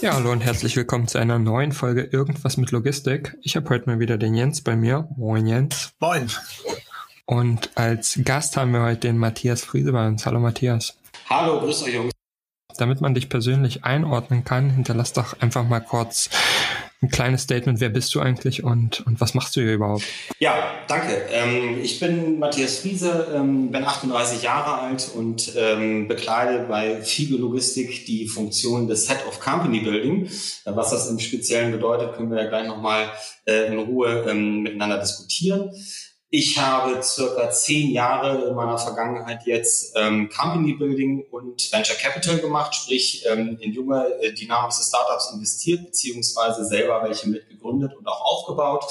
Ja, hallo und herzlich willkommen zu einer neuen Folge Irgendwas mit Logistik. Ich habe heute mal wieder den Jens bei mir. Moin Jens. Moin. Und als Gast haben wir heute den Matthias Friese bei uns. Hallo Matthias. Hallo, grüß euch Jungs. Damit man dich persönlich einordnen kann, hinterlass doch einfach mal kurz ein kleines Statement. Wer bist du eigentlich und, und was machst du hier überhaupt? Ja, danke. Ähm, ich bin Matthias Friese, ähm, bin 38 Jahre alt und ähm, bekleide bei Fiege Logistik die Funktion des Head of Company Building. Äh, was das im Speziellen bedeutet, können wir ja gleich nochmal äh, in Ruhe ähm, miteinander diskutieren. Ich habe circa zehn Jahre in meiner Vergangenheit jetzt ähm, Company Building und Venture Capital gemacht, sprich ähm, in junge, äh, dynamische Startups investiert, beziehungsweise selber welche mitgegründet und auch aufgebaut.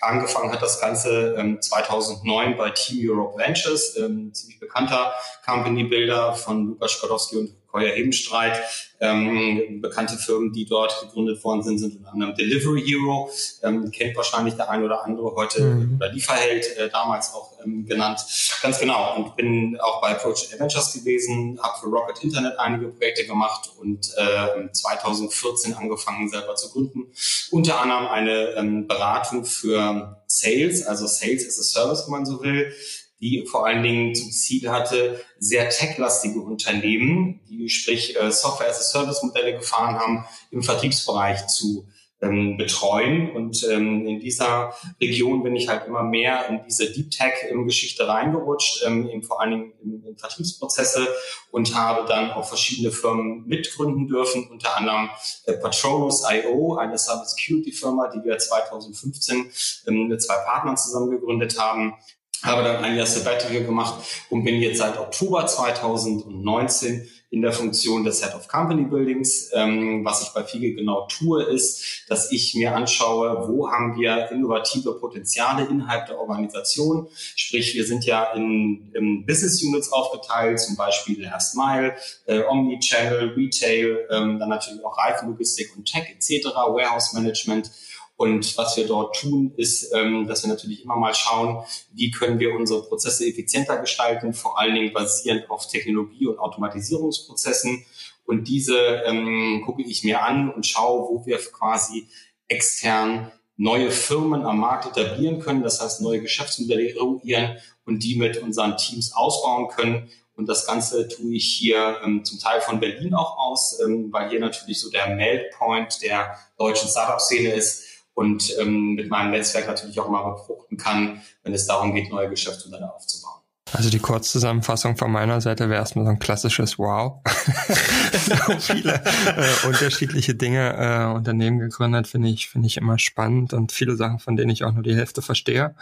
Angefangen hat das Ganze ähm, 2009 bei Team Europe Ventures, ähm, ziemlich bekannter Company Builder von Lukas Skłodowski und Heuer Hebenstreit. Ähm, bekannte Firmen, die dort gegründet worden sind, sind unter anderem Delivery Hero, ähm, kennt wahrscheinlich der ein oder andere heute, mhm. oder Lieferheld, äh, damals auch ähm, genannt. Ganz genau. Und bin auch bei Project Adventures gewesen, habe für Rocket Internet einige Projekte gemacht und äh, 2014 angefangen selber zu gründen. Unter anderem eine ähm, Beratung für Sales, also Sales as a Service, wenn man so will die vor allen Dingen zum Ziel hatte, sehr techlastige Unternehmen, die sprich äh, Software-as-a-Service-Modelle gefahren haben, im Vertriebsbereich zu ähm, betreuen. Und ähm, in dieser Region bin ich halt immer mehr in diese Deep Tech-Geschichte reingerutscht, ähm, eben vor allen Dingen in, in Vertriebsprozesse und habe dann auch verschiedene Firmen mitgründen dürfen, unter anderem äh, Patronus.io, eine Cybersecurity-Firma, die wir 2015 ähm, mit zwei Partnern zusammen gegründet haben, habe dann ein Jahr Sabbatical gemacht und bin jetzt seit Oktober 2019 in der Funktion des Head of Company Buildings. Ähm, was ich bei FIGE genau tue, ist, dass ich mir anschaue, wo haben wir innovative Potenziale innerhalb der Organisation. Sprich, wir sind ja in, in Business Units aufgeteilt, zum Beispiel Last Mile, äh, Omnichannel, Retail, ähm, dann natürlich auch Reifenlogistik und Tech etc., Warehouse Management. Und was wir dort tun, ist, ähm, dass wir natürlich immer mal schauen, wie können wir unsere Prozesse effizienter gestalten, vor allen Dingen basierend auf Technologie- und Automatisierungsprozessen. Und diese ähm, gucke ich mir an und schaue, wo wir quasi extern neue Firmen am Markt etablieren können, das heißt neue Geschäftsmodelle eruieren und die mit unseren Teams ausbauen können. Und das Ganze tue ich hier ähm, zum Teil von Berlin auch aus, ähm, weil hier natürlich so der Meldpoint der deutschen Startup-Szene ist und ähm, mit meinem Netzwerk natürlich auch immer befruchten kann, wenn es darum geht, neue Geschäftsmodelle aufzubauen. Also die Kurzzusammenfassung von meiner Seite wäre erstmal so ein klassisches Wow. so viele äh, unterschiedliche Dinge äh, Unternehmen gegründet, finde ich, finde ich immer spannend und viele Sachen, von denen ich auch nur die Hälfte verstehe.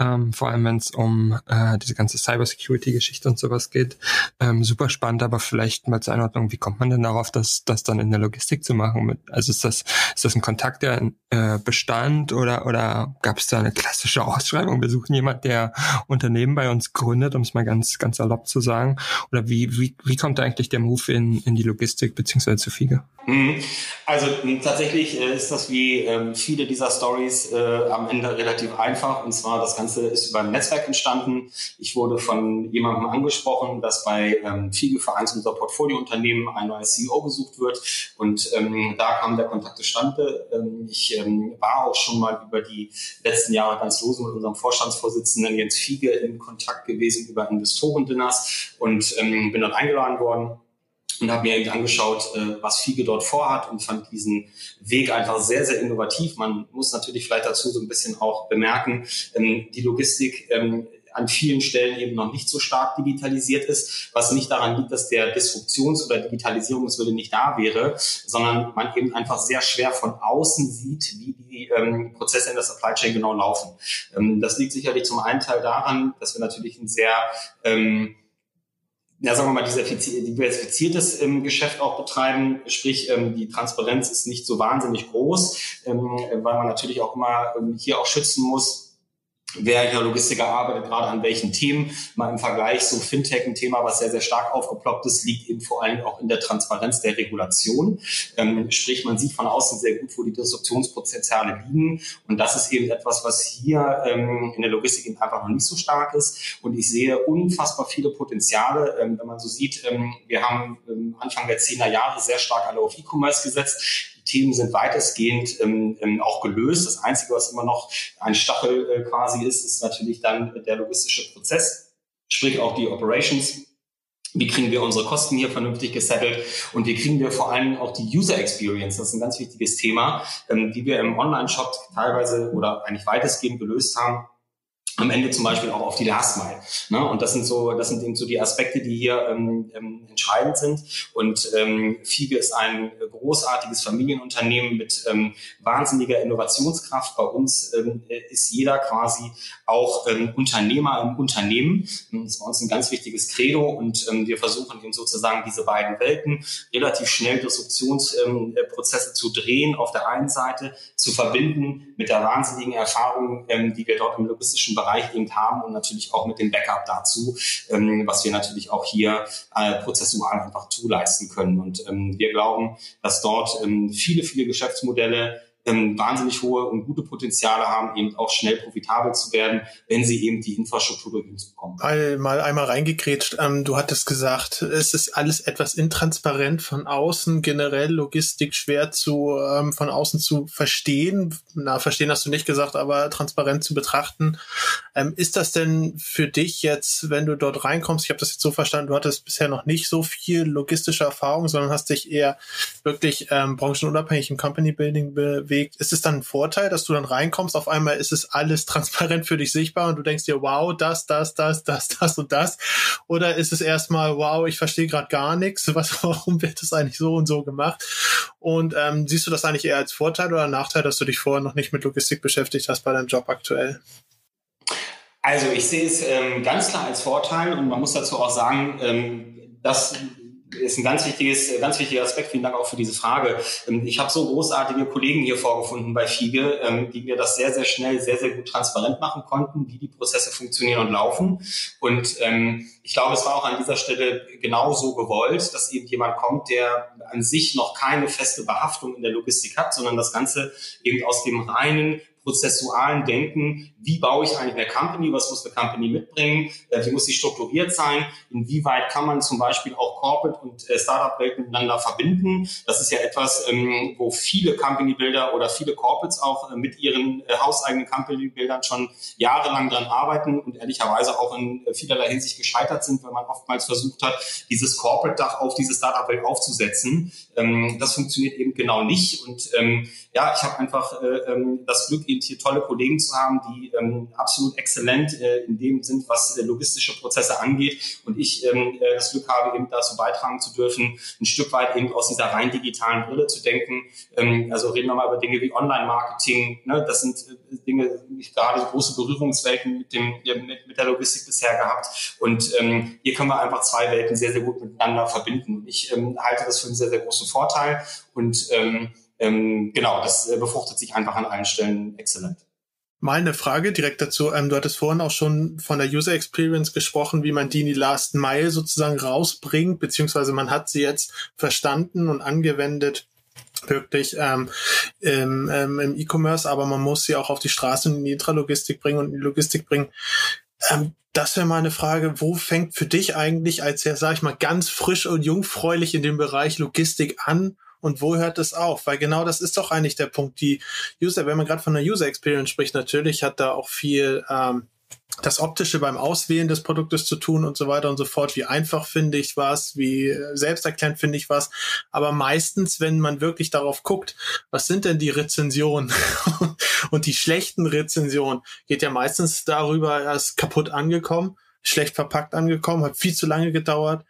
Ähm, vor allem, wenn es um äh, diese ganze Cybersecurity-Geschichte und sowas geht. Ähm, super spannend, aber vielleicht mal zur Einordnung, wie kommt man denn darauf, das, das dann in der Logistik zu machen? Also ist das, ist das ein Kontakt, der äh, bestand oder, oder gab es da eine klassische Ausschreibung? Wir suchen jemand, der Unternehmen bei uns gründet um es mal ganz, ganz erlaubt zu sagen? Oder wie, wie, wie kommt eigentlich der Move in, in die Logistik beziehungsweise zu Fiege? Mhm. Also tatsächlich äh, ist das wie ähm, viele dieser Stories äh, am Ende relativ einfach. Und zwar das Ganze ist über ein Netzwerk entstanden. Ich wurde von jemandem angesprochen, dass bei ähm, Fiege für eins unserer Portfoliounternehmen ein neues CEO gesucht wird. Und ähm, da kam der Kontakt zustande. Ähm, ich ähm, war auch schon mal über die letzten Jahre ganz lose mit unserem Vorstandsvorsitzenden Jens Fiege in Kontakt gewesen über Investorendinners und ähm, bin dort eingeladen worden und habe mir angeschaut, äh, was Fiege dort vorhat und fand diesen Weg einfach sehr, sehr innovativ. Man muss natürlich vielleicht dazu so ein bisschen auch bemerken, ähm, die Logistik ähm, an vielen Stellen eben noch nicht so stark digitalisiert ist, was nicht daran liegt, dass der Disruptions- oder Digitalisierungswille nicht da wäre, sondern man eben einfach sehr schwer von außen sieht, wie die ähm, Prozesse in der Supply Chain genau laufen. Ähm, das liegt sicherlich zum einen Teil daran, dass wir natürlich ein sehr ähm, ja, sagen wir mal, diversifiziertes ähm, Geschäft auch betreiben. Sprich, ähm, die Transparenz ist nicht so wahnsinnig groß, ähm, weil man natürlich auch immer ähm, hier auch schützen muss, wer hier Logistiker arbeitet, gerade an welchen Themen. Mal im Vergleich so Fintech ein Thema, was sehr, sehr stark aufgeploppt ist, liegt eben vor allem auch in der Transparenz der Regulation. Ähm, sprich, man sieht von außen sehr gut, wo die Disruptionspotenziale liegen. Und das ist eben etwas, was hier ähm, in der Logistik eben einfach noch nicht so stark ist. Und ich sehe unfassbar viele Potenziale, ähm, wenn man so sieht, ähm, wir haben ähm, Anfang der 10er Jahre sehr stark alle auf E-Commerce gesetzt. Themen sind weitestgehend ähm, ähm, auch gelöst. Das Einzige, was immer noch ein Stachel äh, quasi ist, ist natürlich dann der logistische Prozess, sprich auch die Operations. Wie kriegen wir unsere Kosten hier vernünftig gesettelt und wie kriegen wir vor allem auch die User Experience, das ist ein ganz wichtiges Thema, ähm, die wir im Online-Shop teilweise oder eigentlich weitestgehend gelöst haben am Ende zum Beispiel auch auf die Last Mile. Ne? Und das sind so, das sind eben so die Aspekte, die hier ähm, ähm, entscheidend sind. Und ähm, Fiege ist ein großartiges Familienunternehmen mit ähm, wahnsinniger Innovationskraft. Bei uns ähm, ist jeder quasi auch ähm, Unternehmer im Unternehmen. Das ist bei uns ein ganz wichtiges Credo und ähm, wir versuchen eben sozusagen diese beiden Welten relativ schnell Disruptionsprozesse ähm, zu drehen, auf der einen Seite zu verbinden mit der wahnsinnigen Erfahrung, ähm, die wir dort im logistischen Bereich eben haben und natürlich auch mit dem Backup dazu, ähm, was wir natürlich auch hier äh, prozessual einfach zuleisten können. Und ähm, wir glauben, dass dort ähm, viele, viele Geschäftsmodelle ähm, wahnsinnig hohe und gute Potenziale haben, eben auch schnell profitabel zu werden, wenn sie eben die Infrastruktur durch uns bekommen. Mal, mal einmal reingekrätscht. Ähm, du hattest gesagt, es ist alles etwas intransparent von außen, generell Logistik schwer zu ähm, von außen zu verstehen. Na, verstehen hast du nicht gesagt, aber transparent zu betrachten. Ähm, ist das denn für dich jetzt, wenn du dort reinkommst, ich habe das jetzt so verstanden, du hattest bisher noch nicht so viel logistische Erfahrung, sondern hast dich eher wirklich ähm, branchenunabhängig im Company Building bewegt bewegt, ist es dann ein Vorteil, dass du dann reinkommst, auf einmal ist es alles transparent für dich sichtbar und du denkst dir, wow, das, das, das, das, das und das? Oder ist es erstmal, wow, ich verstehe gerade gar nichts, was, warum wird das eigentlich so und so gemacht? Und ähm, siehst du das eigentlich eher als Vorteil oder Nachteil, dass du dich vorher noch nicht mit Logistik beschäftigt hast bei deinem Job aktuell? Also ich sehe es ähm, ganz klar als Vorteil und man muss dazu auch sagen, ähm, dass ist ein ganz wichtiges, ganz wichtiger Aspekt. Vielen Dank auch für diese Frage. Ähm, ich habe so großartige Kollegen hier vorgefunden bei Fiege, ähm, die mir das sehr, sehr schnell, sehr, sehr gut transparent machen konnten, wie die Prozesse funktionieren und laufen. Und ähm, ich glaube, es war auch an dieser Stelle genauso gewollt, dass eben jemand kommt, der an sich noch keine feste Behaftung in der Logistik hat, sondern das Ganze eben aus dem reinen prozessualen Denken, wie baue ich eigentlich eine Company, was muss eine Company mitbringen, äh, wie muss sie strukturiert sein, inwieweit kann man zum Beispiel auch Corporate und äh, Startup-Welt miteinander verbinden. Das ist ja etwas, ähm, wo viele Company-Builder oder viele Corporates auch äh, mit ihren hauseigenen Company-Bildern schon jahrelang dran arbeiten und ehrlicherweise auch in vielerlei Hinsicht gescheitert sind, weil man oftmals versucht hat, dieses Corporate-Dach auf diese Startup-Welt aufzusetzen. Ähm, das funktioniert eben genau nicht und ähm, ja, ich habe einfach das Glück, eben hier tolle Kollegen zu haben, die ähm, absolut exzellent äh, in dem sind, was äh, logistische Prozesse angeht. Und ich ähm, äh, das Glück habe, eben dazu beitragen zu dürfen, ein Stück weit eben aus dieser rein digitalen Brille zu denken. Ähm, also reden wir mal über Dinge wie Online-Marketing. Ne? Das sind äh, Dinge, ich gerade große Berührungswelten mit, dem, mit, mit der Logistik bisher gehabt. Und ähm, hier können wir einfach zwei Welten sehr, sehr gut miteinander verbinden. Ich ähm, halte das für einen sehr, sehr großen Vorteil. Und ähm, ähm, genau, das äh, befruchtet sich einfach an allen Stellen exzellent. Mal eine Frage direkt dazu. Ähm, du hattest vorhin auch schon von der User Experience gesprochen, wie man die in die Last Mile sozusagen rausbringt, beziehungsweise man hat sie jetzt verstanden und angewendet wirklich ähm, im, ähm, im E-Commerce, aber man muss sie auch auf die Straße und in die Intralogistik bringen und in die Logistik bringen. Ähm, das wäre mal eine Frage, wo fängt für dich eigentlich als ja, sag ich mal, ganz frisch und jungfräulich in dem Bereich Logistik an und wo hört es auf? Weil genau das ist doch eigentlich der Punkt. Die User, wenn man gerade von der User Experience spricht, natürlich hat da auch viel ähm, das Optische beim Auswählen des Produktes zu tun und so weiter und so fort. Wie einfach finde ich was, wie selbsterklärend finde ich was. Aber meistens, wenn man wirklich darauf guckt, was sind denn die Rezensionen und die schlechten Rezensionen, geht ja meistens darüber, er ist kaputt angekommen, schlecht verpackt angekommen, hat viel zu lange gedauert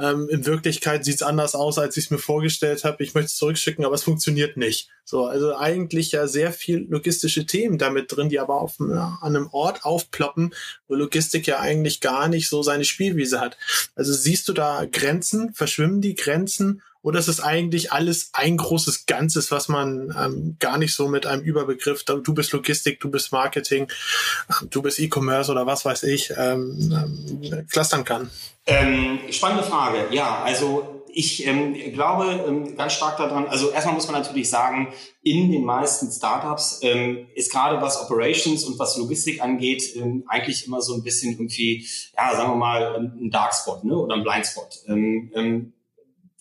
ähm, in Wirklichkeit sieht's anders aus, als ich es mir vorgestellt habe. Ich möchte es zurückschicken, aber es funktioniert nicht. So, also eigentlich ja sehr viel logistische Themen damit drin, die aber auf ja, an einem Ort aufploppen, wo Logistik ja eigentlich gar nicht so seine Spielwiese hat. Also siehst du da Grenzen? Verschwimmen die Grenzen? Oder ist es eigentlich alles ein großes Ganzes, was man ähm, gar nicht so mit einem Überbegriff, du bist Logistik, du bist Marketing, du bist E-Commerce oder was weiß ich, ähm, ähm, clustern kann? Ähm, spannende Frage. Ja, also ich ähm, glaube ähm, ganz stark daran, also erstmal muss man natürlich sagen, in den meisten Startups ähm, ist gerade was Operations und was Logistik angeht, ähm, eigentlich immer so ein bisschen irgendwie, ja, sagen wir mal, ein Darkspot ne? oder ein Blindspot. Ähm, ähm,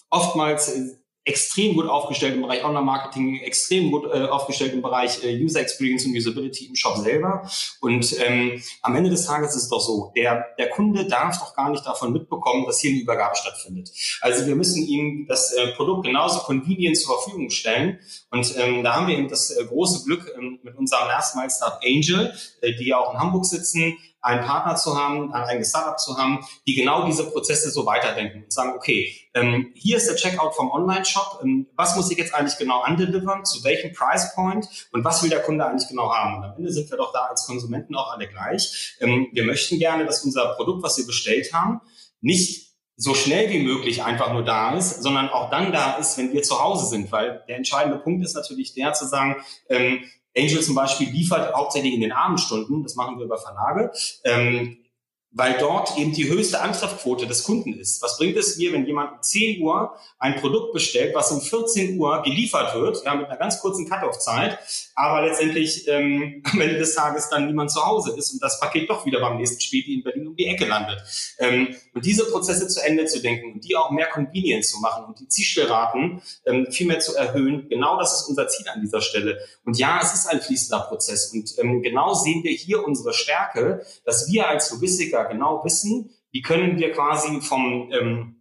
oftmals extrem gut aufgestellt im Bereich Online-Marketing, extrem gut äh, aufgestellt im Bereich äh, User Experience und Usability im Shop selber. Und ähm, am Ende des Tages ist es doch so, der, der Kunde darf doch gar nicht davon mitbekommen, dass hier eine Übergabe stattfindet. Also wir müssen ihm das äh, Produkt genauso convenient zur Verfügung stellen. Und ähm, da haben wir eben das äh, große Glück ähm, mit unserem Last Mile Start Angel, äh, die ja auch in Hamburg sitzen, einen Partner zu haben, ein eigenes Startup zu haben, die genau diese Prozesse so weiterdenken und sagen, okay, ähm, hier ist der Checkout vom Online-Shop, ähm, was muss ich jetzt eigentlich genau andelivern, zu welchem Price Point und was will der Kunde eigentlich genau haben? Und am Ende sind wir doch da als Konsumenten auch alle gleich. Ähm, wir möchten gerne, dass unser Produkt, was wir bestellt haben, nicht so schnell wie möglich einfach nur da ist, sondern auch dann da ist, wenn wir zu Hause sind. Weil der entscheidende Punkt ist natürlich der zu sagen, ähm, Angel zum Beispiel liefert hauptsächlich in den Abendstunden, das machen wir über Verlage. Ähm, weil dort eben die höchste Antreffquote des Kunden ist. Was bringt es mir, wenn jemand um 10 Uhr ein Produkt bestellt, was um 14 Uhr geliefert wird, ja, mit einer ganz kurzen Cut-off-Zeit, aber letztendlich ähm, am Ende des Tages dann niemand zu Hause ist und das Paket doch wieder beim nächsten Späti in Berlin um die Ecke landet. Ähm, und diese Prozesse zu Ende zu denken und die auch mehr convenient zu machen und die Zielstellraten ähm, viel mehr zu erhöhen, genau das ist unser Ziel an dieser Stelle. Und ja, es ist ein fließender Prozess und ähm, genau sehen wir hier unsere Stärke, dass wir als Logistiker Logistiker genau wissen, wie können wir quasi vom ähm,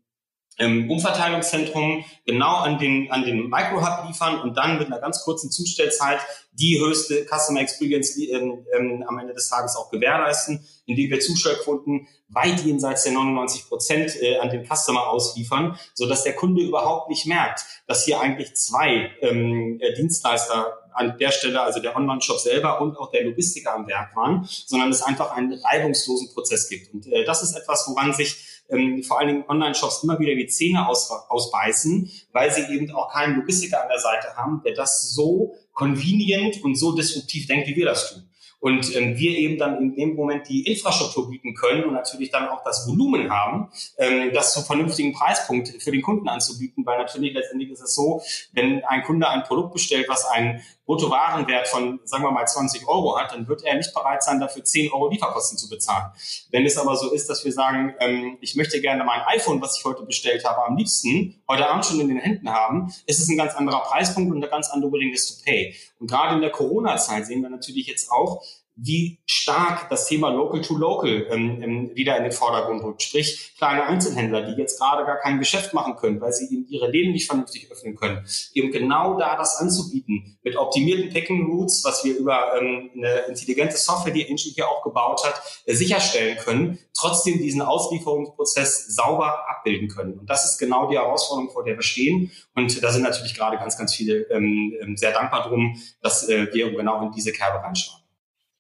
ähm, Umverteilungszentrum genau an den, an den Microhub liefern und dann mit einer ganz kurzen Zustellzeit die höchste Customer Experience ähm, ähm, am Ende des Tages auch gewährleisten, indem wir Zustellquoten weit jenseits der 99 Prozent äh, an den Customer ausliefern, so dass der Kunde überhaupt nicht merkt, dass hier eigentlich zwei ähm, äh, Dienstleister an der Stelle, also der Online-Shop selber und auch der Logistiker am Werk waren, sondern es einfach einen reibungslosen Prozess gibt. Und äh, das ist etwas, woran sich ähm, vor allen Dingen Online-Shops immer wieder die Zähne aus, ausbeißen, weil sie eben auch keinen Logistiker an der Seite haben, der das so convenient und so disruptiv denkt, wie wir das tun. Und ähm, wir eben dann in dem Moment die Infrastruktur bieten können und natürlich dann auch das Volumen haben, ähm, das zum vernünftigen Preispunkt für den Kunden anzubieten, weil natürlich letztendlich ist es so, wenn ein Kunde ein Produkt bestellt, was einen Bruttowarenwert von, sagen wir mal, 20 Euro hat, dann wird er nicht bereit sein, dafür 10 Euro Lieferkosten zu bezahlen. Wenn es aber so ist, dass wir sagen, ähm, ich möchte gerne mein iPhone, was ich heute bestellt habe, am liebsten heute Abend schon in den Händen haben, ist es ein ganz anderer Preispunkt und eine ganz andere Willingness to pay. Und gerade in der Corona-Zeit sehen wir natürlich jetzt auch, wie stark das Thema Local to Local ähm, ähm, wieder in den Vordergrund rückt. Sprich, kleine Einzelhändler, die jetzt gerade gar kein Geschäft machen können, weil sie eben ihre Läden nicht vernünftig öffnen können, eben genau da das anzubieten mit optimierten Packing Routes, was wir über ähm, eine intelligente Software, die Angel hier auch gebaut hat, äh, sicherstellen können, trotzdem diesen Auslieferungsprozess sauber abbilden können. Und das ist genau die Herausforderung, vor der wir stehen. Und da sind natürlich gerade ganz, ganz viele ähm, ähm sehr dankbar drum, dass äh, wir genau in diese Kerbe reinschauen.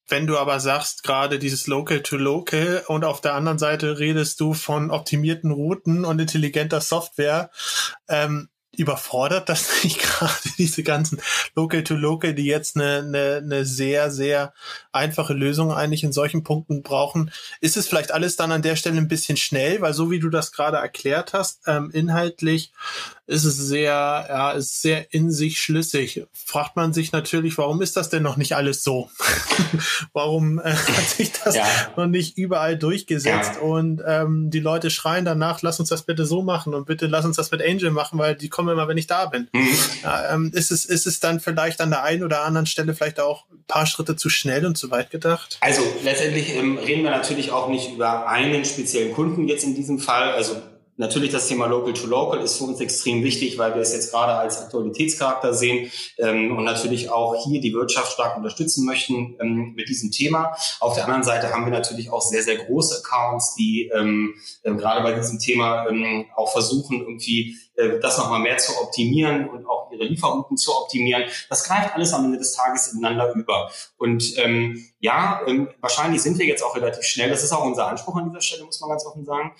Wenn du aber sagst, gerade dieses Local to Local und auf der anderen Seite redest du von optimierten Routen und intelligenter Software, ähm, überfordert das nicht gerade diese ganzen Local to Local, die jetzt eine, eine, eine sehr, sehr einfache Lösung eigentlich in solchen Punkten brauchen? Ist es vielleicht alles dann an der Stelle ein bisschen schnell, weil so wie du das gerade erklärt hast, ähm, inhaltlich ist es sehr, ja, ist sehr in sich schlüssig. Fragt man sich natürlich, warum ist das denn noch nicht alles so? warum äh, hat sich das ja. noch nicht überall durchgesetzt? Ja. Und ähm, die Leute schreien danach, lass uns das bitte so machen und bitte lass uns das mit Angel machen, weil die kommen immer, wenn ich da bin. Mhm. Ja, ähm, ist, es, ist es dann vielleicht an der einen oder anderen Stelle vielleicht auch ein paar Schritte zu schnell und zu weit gedacht? Also letztendlich ähm, reden wir natürlich auch nicht über einen speziellen Kunden jetzt in diesem Fall. Also Natürlich das Thema Local to Local ist für uns extrem wichtig, weil wir es jetzt gerade als Aktualitätscharakter sehen ähm, und natürlich auch hier die Wirtschaft stark unterstützen möchten ähm, mit diesem Thema. Auf der anderen Seite haben wir natürlich auch sehr, sehr große Accounts, die ähm, äh, gerade bei diesem Thema ähm, auch versuchen, irgendwie äh, das nochmal mehr zu optimieren und auch ihre Lieferrouten zu optimieren. Das greift alles am Ende des Tages ineinander über. Und ähm, ja, ähm, wahrscheinlich sind wir jetzt auch relativ schnell. Das ist auch unser Anspruch an dieser Stelle, muss man ganz offen sagen.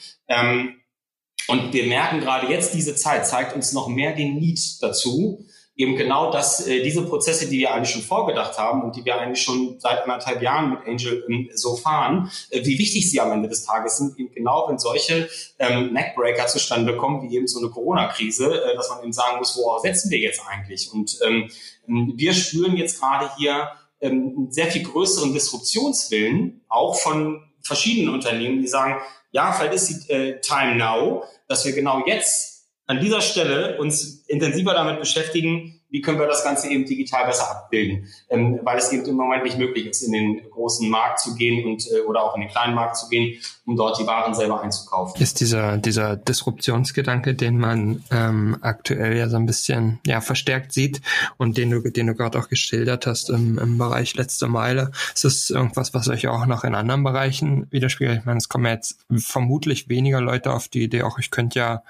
Und wir merken gerade jetzt, diese Zeit zeigt uns noch mehr den Need dazu, eben genau das, äh, diese Prozesse, die wir eigentlich schon vorgedacht haben und die wir eigentlich schon seit anderthalb Jahren mit Angel ähm, so fahren, äh, wie wichtig sie am Ende des Tages sind, eben genau wenn solche ähm, Neckbreaker zustande kommen, wie eben so eine Corona-Krise, äh, dass man eben sagen muss, worauf setzen wir jetzt eigentlich? Und ähm, wir spüren jetzt gerade hier ähm, einen sehr viel größeren Disruptionswillen, auch von verschiedenen Unternehmen, die sagen, ja, vielleicht ist die äh, Time now, dass wir genau jetzt an dieser Stelle uns intensiver damit beschäftigen, wie können wir das Ganze eben digital besser abbilden, ähm, weil es eben im Moment nicht möglich ist, in den großen Markt zu gehen und äh, oder auch in den kleinen Markt zu gehen, um dort die Waren selber einzukaufen. Ist dieser dieser Disruptionsgedanke, den man ähm, aktuell ja so ein bisschen ja verstärkt sieht und den du den du gerade auch geschildert hast im, im Bereich letzte Meile, ist das irgendwas, was euch auch noch in anderen Bereichen widerspiegelt? Ich meine, es kommen jetzt vermutlich weniger Leute auf die Idee, auch ich könnte ja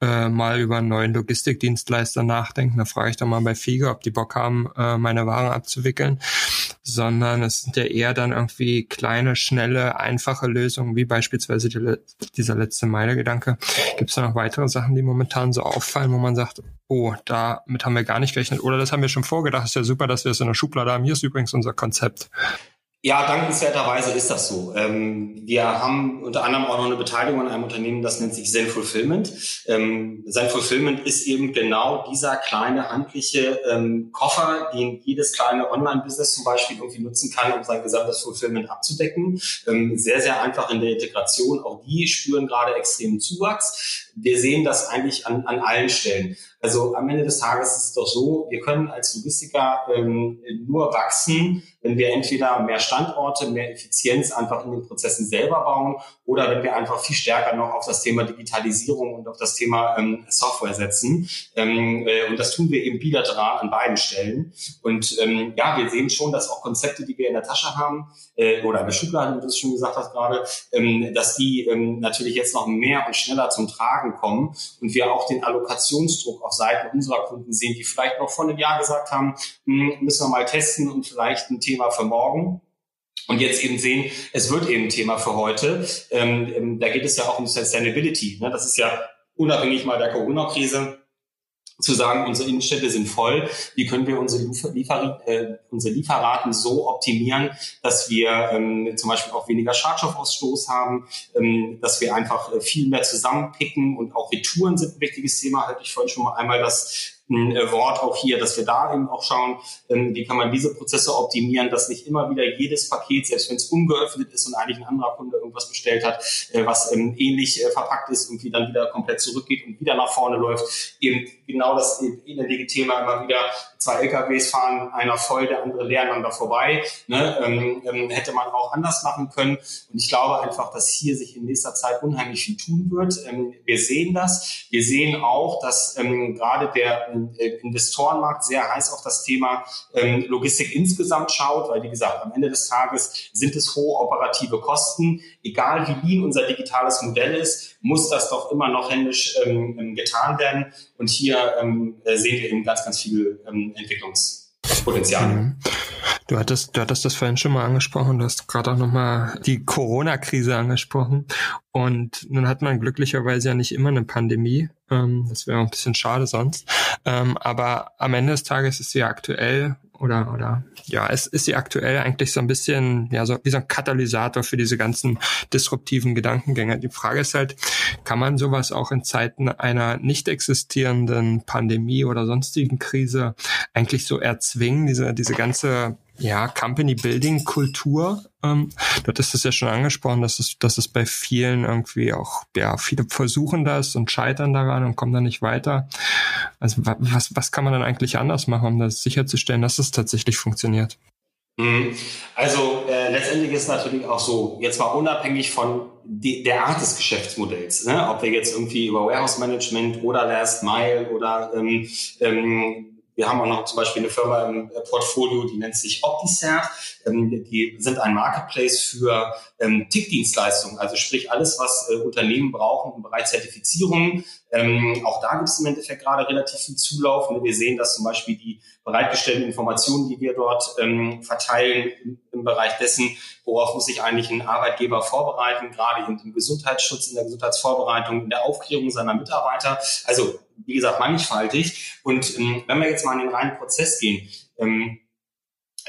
äh, mal über einen neuen Logistikdienstleister nachdenken. Da frage ich doch mal mal bei Fiege, ob die Bock haben, äh, meine Waren abzuwickeln, sondern es sind ja eher dann irgendwie kleine, schnelle, einfache Lösungen, wie beispielsweise die, dieser letzte Meile-Gedanke. Gibt es da noch weitere Sachen, die momentan so auffallen, wo man sagt, oh, damit haben wir gar nicht gerechnet oder das haben wir schon vorgedacht, ist ja super, dass wir es in der Schublade haben. Hier ist übrigens unser Konzept. Ja, dankenswerterweise ist das so. Ähm, wir haben unter anderem auch noch eine Beteiligung an einem Unternehmen, das nennt sich Zen Fulfillment. Ähm, Zen Fulfillment ist eben genau dieser kleine handliche ähm, Koffer, den jedes kleine Online-Business zum Beispiel irgendwie nutzen kann, um sein gesamtes Fulfillment abzudecken. Ähm, sehr, sehr einfach in der Integration. Auch die spüren gerade extremen Zuwachs. Wir sehen das eigentlich an, an allen Stellen. Also am Ende des Tages ist es doch so, wir können als Logistiker ähm, nur wachsen, wenn wir entweder mehr Standorte, mehr Effizienz einfach in den Prozessen selber bauen oder wenn wir einfach viel stärker noch auf das Thema Digitalisierung und auf das Thema ähm, Software setzen. Ähm, äh, und das tun wir eben bilateral an beiden Stellen. Und ähm, ja, wir sehen schon, dass auch Konzepte, die wir in der Tasche haben äh, oder in der Schublade, wie du es schon gesagt hast gerade, ähm, dass die ähm, natürlich jetzt noch mehr und schneller zum Tragen kommen und wir auch den Allokationsdruck auf Seiten unserer Kunden sehen, die vielleicht noch vor einem Jahr gesagt haben, hm, müssen wir mal testen und vielleicht ein Thema für morgen. Und jetzt eben sehen, es wird eben Thema für heute. Ähm, ähm da geht es ja auch um Sustainability. Ne? Das ist ja unabhängig mal der Corona-Krise zu sagen, unsere Innenstädte sind voll, wie können wir unsere, Liefer äh, unsere Lieferraten so optimieren, dass wir ähm, zum Beispiel auch weniger Schadstoffausstoß haben, ähm, dass wir einfach äh, viel mehr zusammenpicken und auch Retouren sind ein wichtiges Thema, hatte ich vorhin schon mal einmal das Wort auch hier, dass wir da eben auch schauen, ähm, wie kann man diese Prozesse optimieren, dass nicht immer wieder jedes Paket, selbst wenn es ungeöffnet ist und eigentlich ein anderer Kunde irgendwas bestellt hat, äh, was ähm, ähnlich äh, verpackt ist, irgendwie dann wieder komplett zurückgeht und wieder nach vorne läuft. Eben genau das ähnliche Thema immer wieder, zwei LKWs fahren, einer voll, der andere leer aneinander vorbei. Ne? Ähm, ähm, hätte man auch anders machen können. Und ich glaube einfach, dass hier sich in nächster Zeit unheimlich viel tun wird. Ähm, wir sehen das. Wir sehen auch, dass ähm, gerade der äh, Investorenmarkt sehr heiß auf das Thema ähm, Logistik insgesamt schaut, weil wie gesagt, am Ende des Tages sind es hohe operative Kosten. Egal wie lean unser digitales Modell ist, muss das doch immer noch händisch ähm, ähm getan werden. Und hier äh, sehen wir eben ganz, ganz viel ähm, Entwicklungspotenzial. Mhm. Du hattest, du hattest das vorhin schon mal angesprochen, du hast gerade auch nochmal die Corona-Krise angesprochen. Und nun hat man glücklicherweise ja nicht immer eine Pandemie. Ähm, das wäre ein bisschen schade sonst. Ähm, aber am Ende des Tages ist sie aktuell oder, oder ja, es ist sie aktuell eigentlich so ein bisschen, ja, so wie so ein Katalysator für diese ganzen disruptiven Gedankengänge. Die Frage ist halt, kann man sowas auch in Zeiten einer nicht existierenden Pandemie oder sonstigen Krise eigentlich so erzwingen, diese, diese ganze ja, Company Building Kultur. Ähm, du hattest es ja schon angesprochen, dass es, dass es bei vielen irgendwie auch, ja, viele versuchen das und scheitern daran und kommen dann nicht weiter. Also was, was kann man dann eigentlich anders machen, um das sicherzustellen, dass es tatsächlich funktioniert? Mhm. Also letztendlich ist natürlich auch so, jetzt mal unabhängig von die, der Art des Geschäftsmodells, ne? ob wir jetzt irgendwie über Warehouse Management oder Last Mile oder ähm, ähm, wir haben auch noch zum Beispiel eine Firma im Portfolio, die nennt sich OptiServe. Ähm, die sind ein Marketplace für ähm, TIC-Dienstleistungen, also sprich alles, was äh, Unternehmen brauchen im Bereich Zertifizierung. Ähm, auch da gibt es im Endeffekt gerade relativ viel Zulauf. Wir sehen, dass zum Beispiel die bereitgestellten Informationen, die wir dort ähm, verteilen im, im, Bereich dessen, worauf muss sich eigentlich ein Arbeitgeber vorbereiten, gerade im Gesundheitsschutz, in der Gesundheitsvorbereitung, in der Aufklärung seiner Mitarbeiter. Also wie gesagt, mannigfaltig. Und ähm, wenn wir jetzt mal in den reinen Prozess gehen, ähm,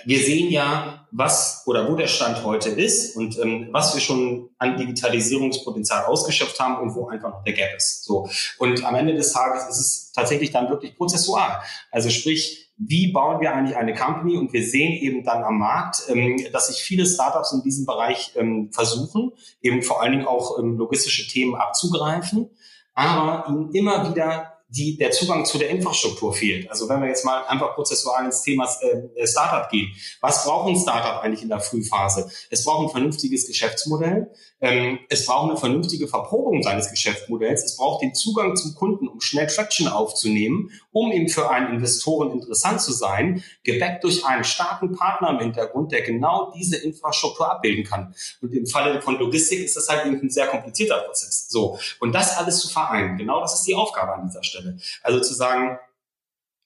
wir sehen ja, was oder wo der Stand heute ist und ähm, was wir schon an Digitalisierungspotenzial ausgeschöpft haben und wo einfach noch der Gap ist. So. Und am Ende des Tages ist es tatsächlich dann wirklich prozessual. Also sprich, wie bauen wir eigentlich eine Company? Und wir sehen eben dann am Markt, ähm, dass sich viele Startups in diesem Bereich ähm, versuchen, eben vor allen Dingen auch ähm, logistische Themen abzugreifen, aber ihnen immer wieder die, der Zugang zu der Infrastruktur fehlt. Also wenn wir jetzt mal einfach prozessual ins Thema äh, Startup gehen. Was braucht ein Startup eigentlich in der Frühphase? Es braucht ein vernünftiges Geschäftsmodell. Ähm, es braucht eine vernünftige Verprobung seines Geschäftsmodells. Es braucht den Zugang zum Kunden, um schnell Traction aufzunehmen, um eben für einen Investoren interessant zu sein, gebackt durch einen starken Partner im Hintergrund, der genau diese Infrastruktur abbilden kann. Und im Falle von Logistik ist das halt eben ein sehr komplizierter Prozess. So. Und das alles zu vereinen, genau das ist die Aufgabe an dieser. Stelle. Also zu sagen,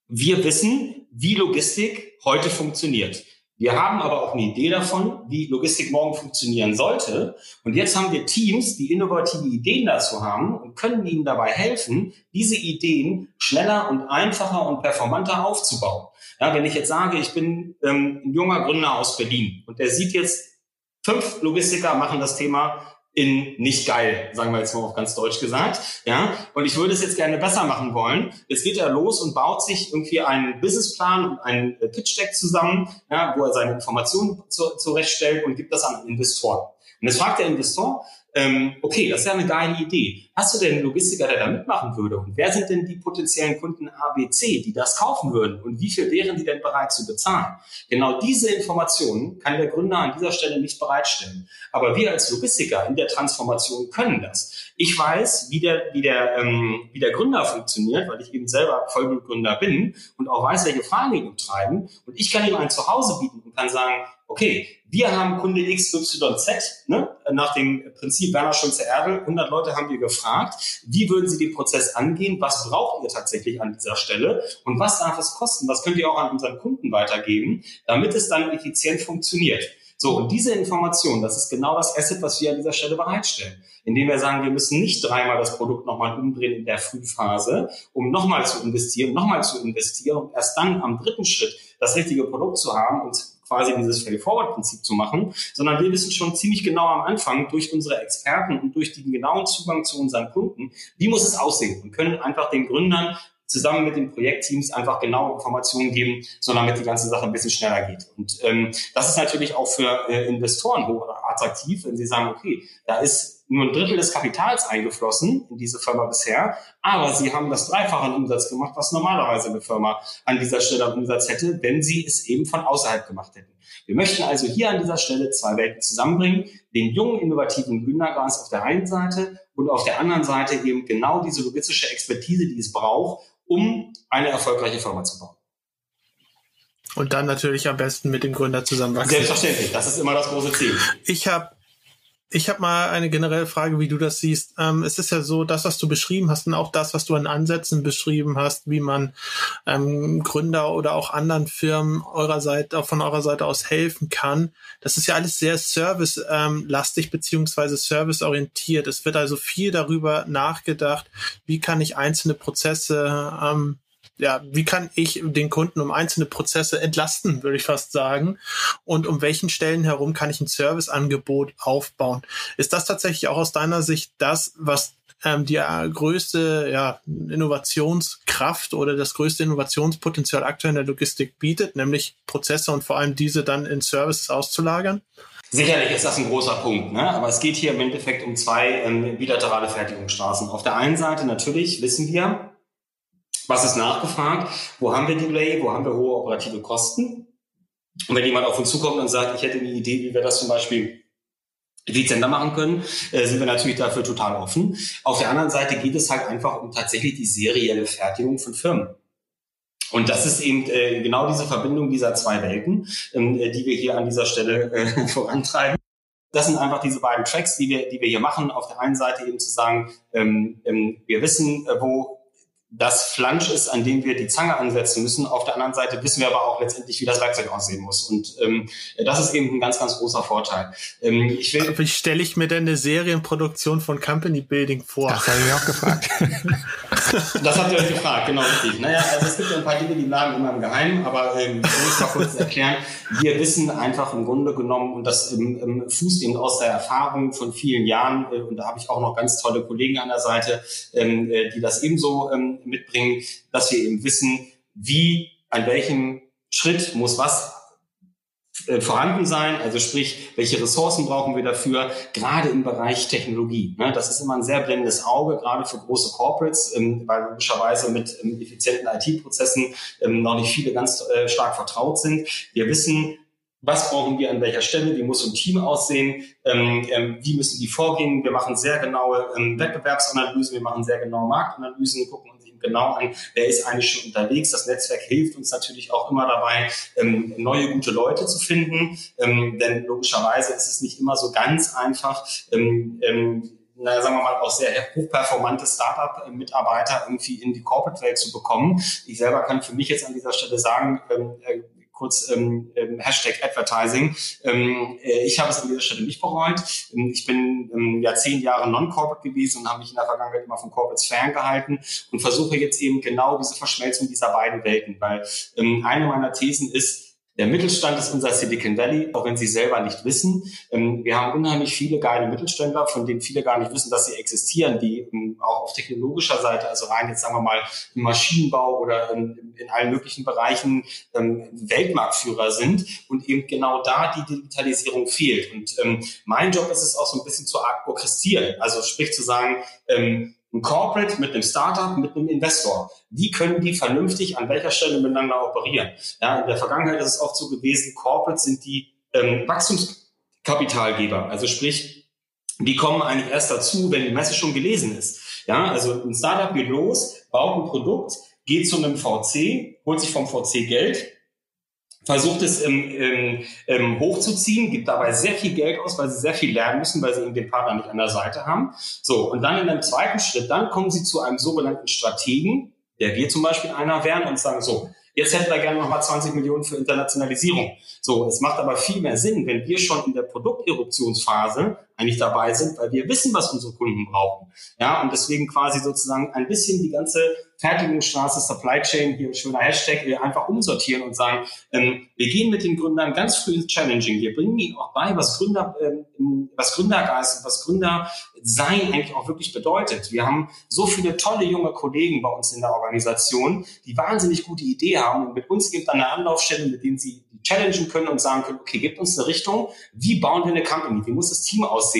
wir wissen, wie Logistik heute funktioniert. Wir haben aber auch eine Idee davon, wie Logistik morgen funktionieren sollte. Und jetzt haben wir Teams, die innovative Ideen dazu haben und können ihnen dabei helfen, diese Ideen schneller und einfacher und performanter aufzubauen. Ja, wenn ich jetzt sage, ich bin ähm, ein junger Gründer aus Berlin und der sieht jetzt, fünf Logistiker machen das Thema in nicht geil, sagen wir jetzt mal auf ganz Deutsch gesagt. Ja, und ich würde es jetzt gerne besser machen wollen. Jetzt geht er los und baut sich irgendwie einen Businessplan und einen äh, Pitch Deck zusammen, ja, wo er seine Informationen zu, zurechtstellt und gibt das an Investoren. Und jetzt fragt der Investor, ähm, okay, das ist ja eine geile Idee. Hast du denn einen Logistiker, der da mitmachen würde? Und wer sind denn die potenziellen Kunden ABC, die das kaufen würden? Und wie viel wären die denn bereit zu bezahlen? Genau diese Informationen kann der Gründer an dieser Stelle nicht bereitstellen. Aber wir als Logistiker in der Transformation können das. Ich weiß, wie der, wie der, ähm, wie der Gründer funktioniert, weil ich eben selber Vollblutgründer bin und auch weiß, welche Fragen ihn umtreiben. Und ich kann ihm ein Zuhause bieten und kann sagen, okay, wir haben Kunde XYZ, ne, nach dem Prinzip Werner Schulze-Erdel, 100 Leute haben wir gefragt, wie würden sie den Prozess angehen, was braucht ihr tatsächlich an dieser Stelle und was darf es kosten, was könnt ihr auch an unseren Kunden weitergeben, damit es dann effizient funktioniert. So, und diese Information, das ist genau das Asset, was wir an dieser Stelle bereitstellen. Indem wir sagen, wir müssen nicht dreimal das Produkt nochmal umdrehen in der Frühphase, um nochmal zu investieren, nochmal zu investieren und erst dann am dritten Schritt das richtige Produkt zu haben und quasi dieses Fail-Forward-Prinzip zu machen, sondern wir wissen schon ziemlich genau am Anfang durch unsere Experten und durch den genauen Zugang zu unseren Kunden, wie muss es aussehen? Und können einfach den Gründern zusammen mit den Projektteams einfach genaue Informationen geben, so damit die ganze Sache ein bisschen schneller geht. Und ähm, das ist natürlich auch für äh, Investoren hoch attraktiv, wenn sie sagen, okay, da ist nur ein Drittel des Kapitals eingeflossen in diese Firma bisher, aber sie haben das Dreifache Umsatz gemacht, was normalerweise eine Firma an dieser Stelle an Umsatz hätte, wenn sie es eben von außerhalb gemacht hätten. Wir möchten also hier an dieser Stelle zwei Welten zusammenbringen, den jungen, innovativen Gründergeist auf der einen Seite und auf der anderen Seite eben genau diese logistische Expertise, die es braucht, um eine erfolgreiche Firma zu bauen. Und dann natürlich am besten mit dem Gründer zusammenwachsen. Selbstverständlich, das ist immer das große Ziel. Ich habe ich habe mal eine generelle Frage, wie du das siehst. Ähm, es ist ja so, das, was du beschrieben hast und auch das, was du an Ansätzen beschrieben hast, wie man ähm, Gründer oder auch anderen Firmen eurer Seite, von eurer Seite aus helfen kann. Das ist ja alles sehr servicelastig ähm, beziehungsweise serviceorientiert. Es wird also viel darüber nachgedacht, wie kann ich einzelne Prozesse ähm, ja, wie kann ich den Kunden um einzelne Prozesse entlasten, würde ich fast sagen. Und um welchen Stellen herum kann ich ein Serviceangebot aufbauen? Ist das tatsächlich auch aus deiner Sicht das, was ähm, die äh, größte ja, Innovationskraft oder das größte Innovationspotenzial aktuell in der Logistik bietet, nämlich Prozesse und vor allem diese dann in Services auszulagern? Sicherlich ist das ein großer Punkt, ne? aber es geht hier im Endeffekt um zwei ähm, bilaterale Fertigungsstraßen. Auf der einen Seite natürlich wissen wir, was ist nachgefragt? Wo haben wir Delay? Wo haben wir hohe operative Kosten? Und wenn jemand auf uns zukommt und sagt, ich hätte eine Idee, wie wir das zum Beispiel effizienter machen können, äh, sind wir natürlich dafür total offen. Auf der anderen Seite geht es halt einfach um tatsächlich die serielle Fertigung von Firmen. Und das ist eben äh, genau diese Verbindung dieser zwei Welten, ähm, äh, die wir hier an dieser Stelle äh, vorantreiben. Das sind einfach diese beiden Tracks, die wir, die wir hier machen. Auf der einen Seite eben zu sagen, ähm, ähm, wir wissen, äh, wo das Flansch ist, an dem wir die Zange ansetzen müssen. Auf der anderen Seite wissen wir aber auch letztendlich, wie das Werkzeug aussehen muss. Und ähm, das ist eben ein ganz, ganz großer Vorteil. Ähm, ich will, wie stelle ich mir denn eine Serienproduktion von Company Building vor? Das habe ich mich auch gefragt. das habt ihr euch gefragt, genau richtig. Naja, also es gibt ein paar Dinge, die bleiben immer im Geheimen, aber ähm, ich muss mal kurz erklären. Wir wissen einfach im Grunde genommen, und das ähm, ähm, fußt eben aus der Erfahrung von vielen Jahren, äh, und da habe ich auch noch ganz tolle Kollegen an der Seite, ähm, äh, die das ebenso ähm, mitbringen, dass wir eben wissen, wie, an welchem Schritt muss was äh, vorhanden sein, also sprich, welche Ressourcen brauchen wir dafür, gerade im Bereich Technologie. Ne? Das ist immer ein sehr blendendes Auge, gerade für große Corporates, ähm, weil logischerweise mit ähm, effizienten IT-Prozessen ähm, noch nicht viele ganz äh, stark vertraut sind. Wir wissen, was brauchen wir an welcher Stelle, wie muss ein Team aussehen, wie müssen die vorgehen. Wir machen sehr genaue Wettbewerbsanalysen, wir machen sehr genaue Marktanalysen, gucken genau an, wer ist eigentlich schon unterwegs. Das Netzwerk hilft uns natürlich auch immer dabei, ähm, neue gute Leute zu finden, ähm, denn logischerweise ist es nicht immer so ganz einfach. Ähm, ähm, naja, sagen wir mal, auch sehr hochperformante Startup-Mitarbeiter irgendwie in die Corporate-Welt zu bekommen. Ich selber kann für mich jetzt an dieser Stelle sagen, ähm, äh, kurz ähm, ähm, Hashtag Advertising. Ähm, äh, ich habe es an dieser Stelle nicht bereut. Ähm, ich bin ähm, ja zehn Jahre Non-Corporate gewesen und habe mich in der Vergangenheit immer von Corporates ferngehalten und versuche jetzt eben genau diese Verschmelzung dieser beiden Welten, weil ähm, eine meiner Thesen ist, der Mittelstand ist unser Silicon Valley, auch wenn sie selber nicht wissen. Ähm, wir haben unheimlich viele geile Mittelständler, von denen viele gar nicht wissen, dass sie existieren, die ähm, auch auf technologischer Seite, also rein jetzt sagen wir mal im Maschinenbau oder in, in allen möglichen Bereichen ähm, Weltmarktführer sind und eben genau da die Digitalisierung fehlt. Und mein Job ist es auch so ein bisschen zu orchestrieren, also sprich zu sagen, ein Corporate mit einem Startup, mit einem Investor. Wie können die vernünftig an welcher Stelle miteinander operieren? Ja, in der Vergangenheit ist es oft so gewesen, Corporates sind die ähm, Wachstumskapitalgeber. Also sprich, die kommen eigentlich erst dazu, wenn die Messe schon gelesen ist. Ja, also ein Startup geht los, baut ein Produkt, geht zu einem VC, holt sich vom VC Geld, versucht es ähm, ähm, hochzuziehen, gibt dabei sehr viel Geld aus, weil sie sehr viel lernen müssen, weil sie eben den Partner nicht an der Seite haben. So, und dann in einem zweiten Schritt, dann kommen sie zu einem sogenannten Strategen, der wir zum Beispiel einer wären und sagen, so, Jetzt hätten wir gerne nochmal 20 Millionen für Internationalisierung. So, es macht aber viel mehr Sinn, wenn wir schon in der Produkteruptionsphase eigentlich dabei sind, weil wir wissen, was unsere Kunden brauchen. Ja, und deswegen quasi sozusagen ein bisschen die ganze Fertigungsstraße, Supply Chain, hier ein schöner Hashtag, einfach umsortieren und sagen, ähm, wir gehen mit den Gründern ganz früh ins Challenging. Wir bringen ihnen auch bei, was Gründer, ähm, was Gründergeist und was Gründer sein eigentlich auch wirklich bedeutet. Wir haben so viele tolle junge Kollegen bei uns in der Organisation, die wahnsinnig gute Idee haben und mit uns gibt dann eine Anlaufstelle, mit denen sie challengen können und sagen können, okay, gibt uns eine Richtung, wie bauen wir eine Company, wie muss das Team aussehen,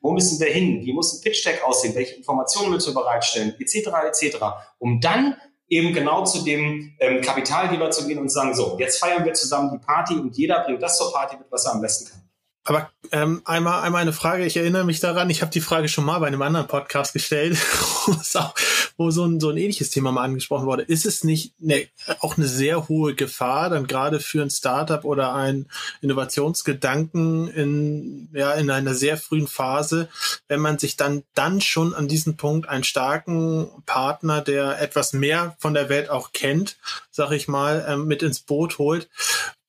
wo müssen wir hin, wie muss ein Pitch-Deck aussehen, welche Informationen müssen wir bereitstellen, etc., etc., um dann eben genau zu dem ähm, Kapitalgeber zu gehen und sagen, so, jetzt feiern wir zusammen die Party und jeder bringt das zur Party mit, was er am besten kann. Aber ähm, einmal, einmal eine Frage, ich erinnere mich daran, ich habe die Frage schon mal bei einem anderen Podcast gestellt, wo so ein, so ein ähnliches Thema mal angesprochen wurde. Ist es nicht ne, auch eine sehr hohe Gefahr, dann gerade für ein Startup oder ein Innovationsgedanken in, ja, in einer sehr frühen Phase, wenn man sich dann, dann schon an diesem Punkt einen starken Partner, der etwas mehr von der Welt auch kennt, sag ich mal, ähm, mit ins Boot holt,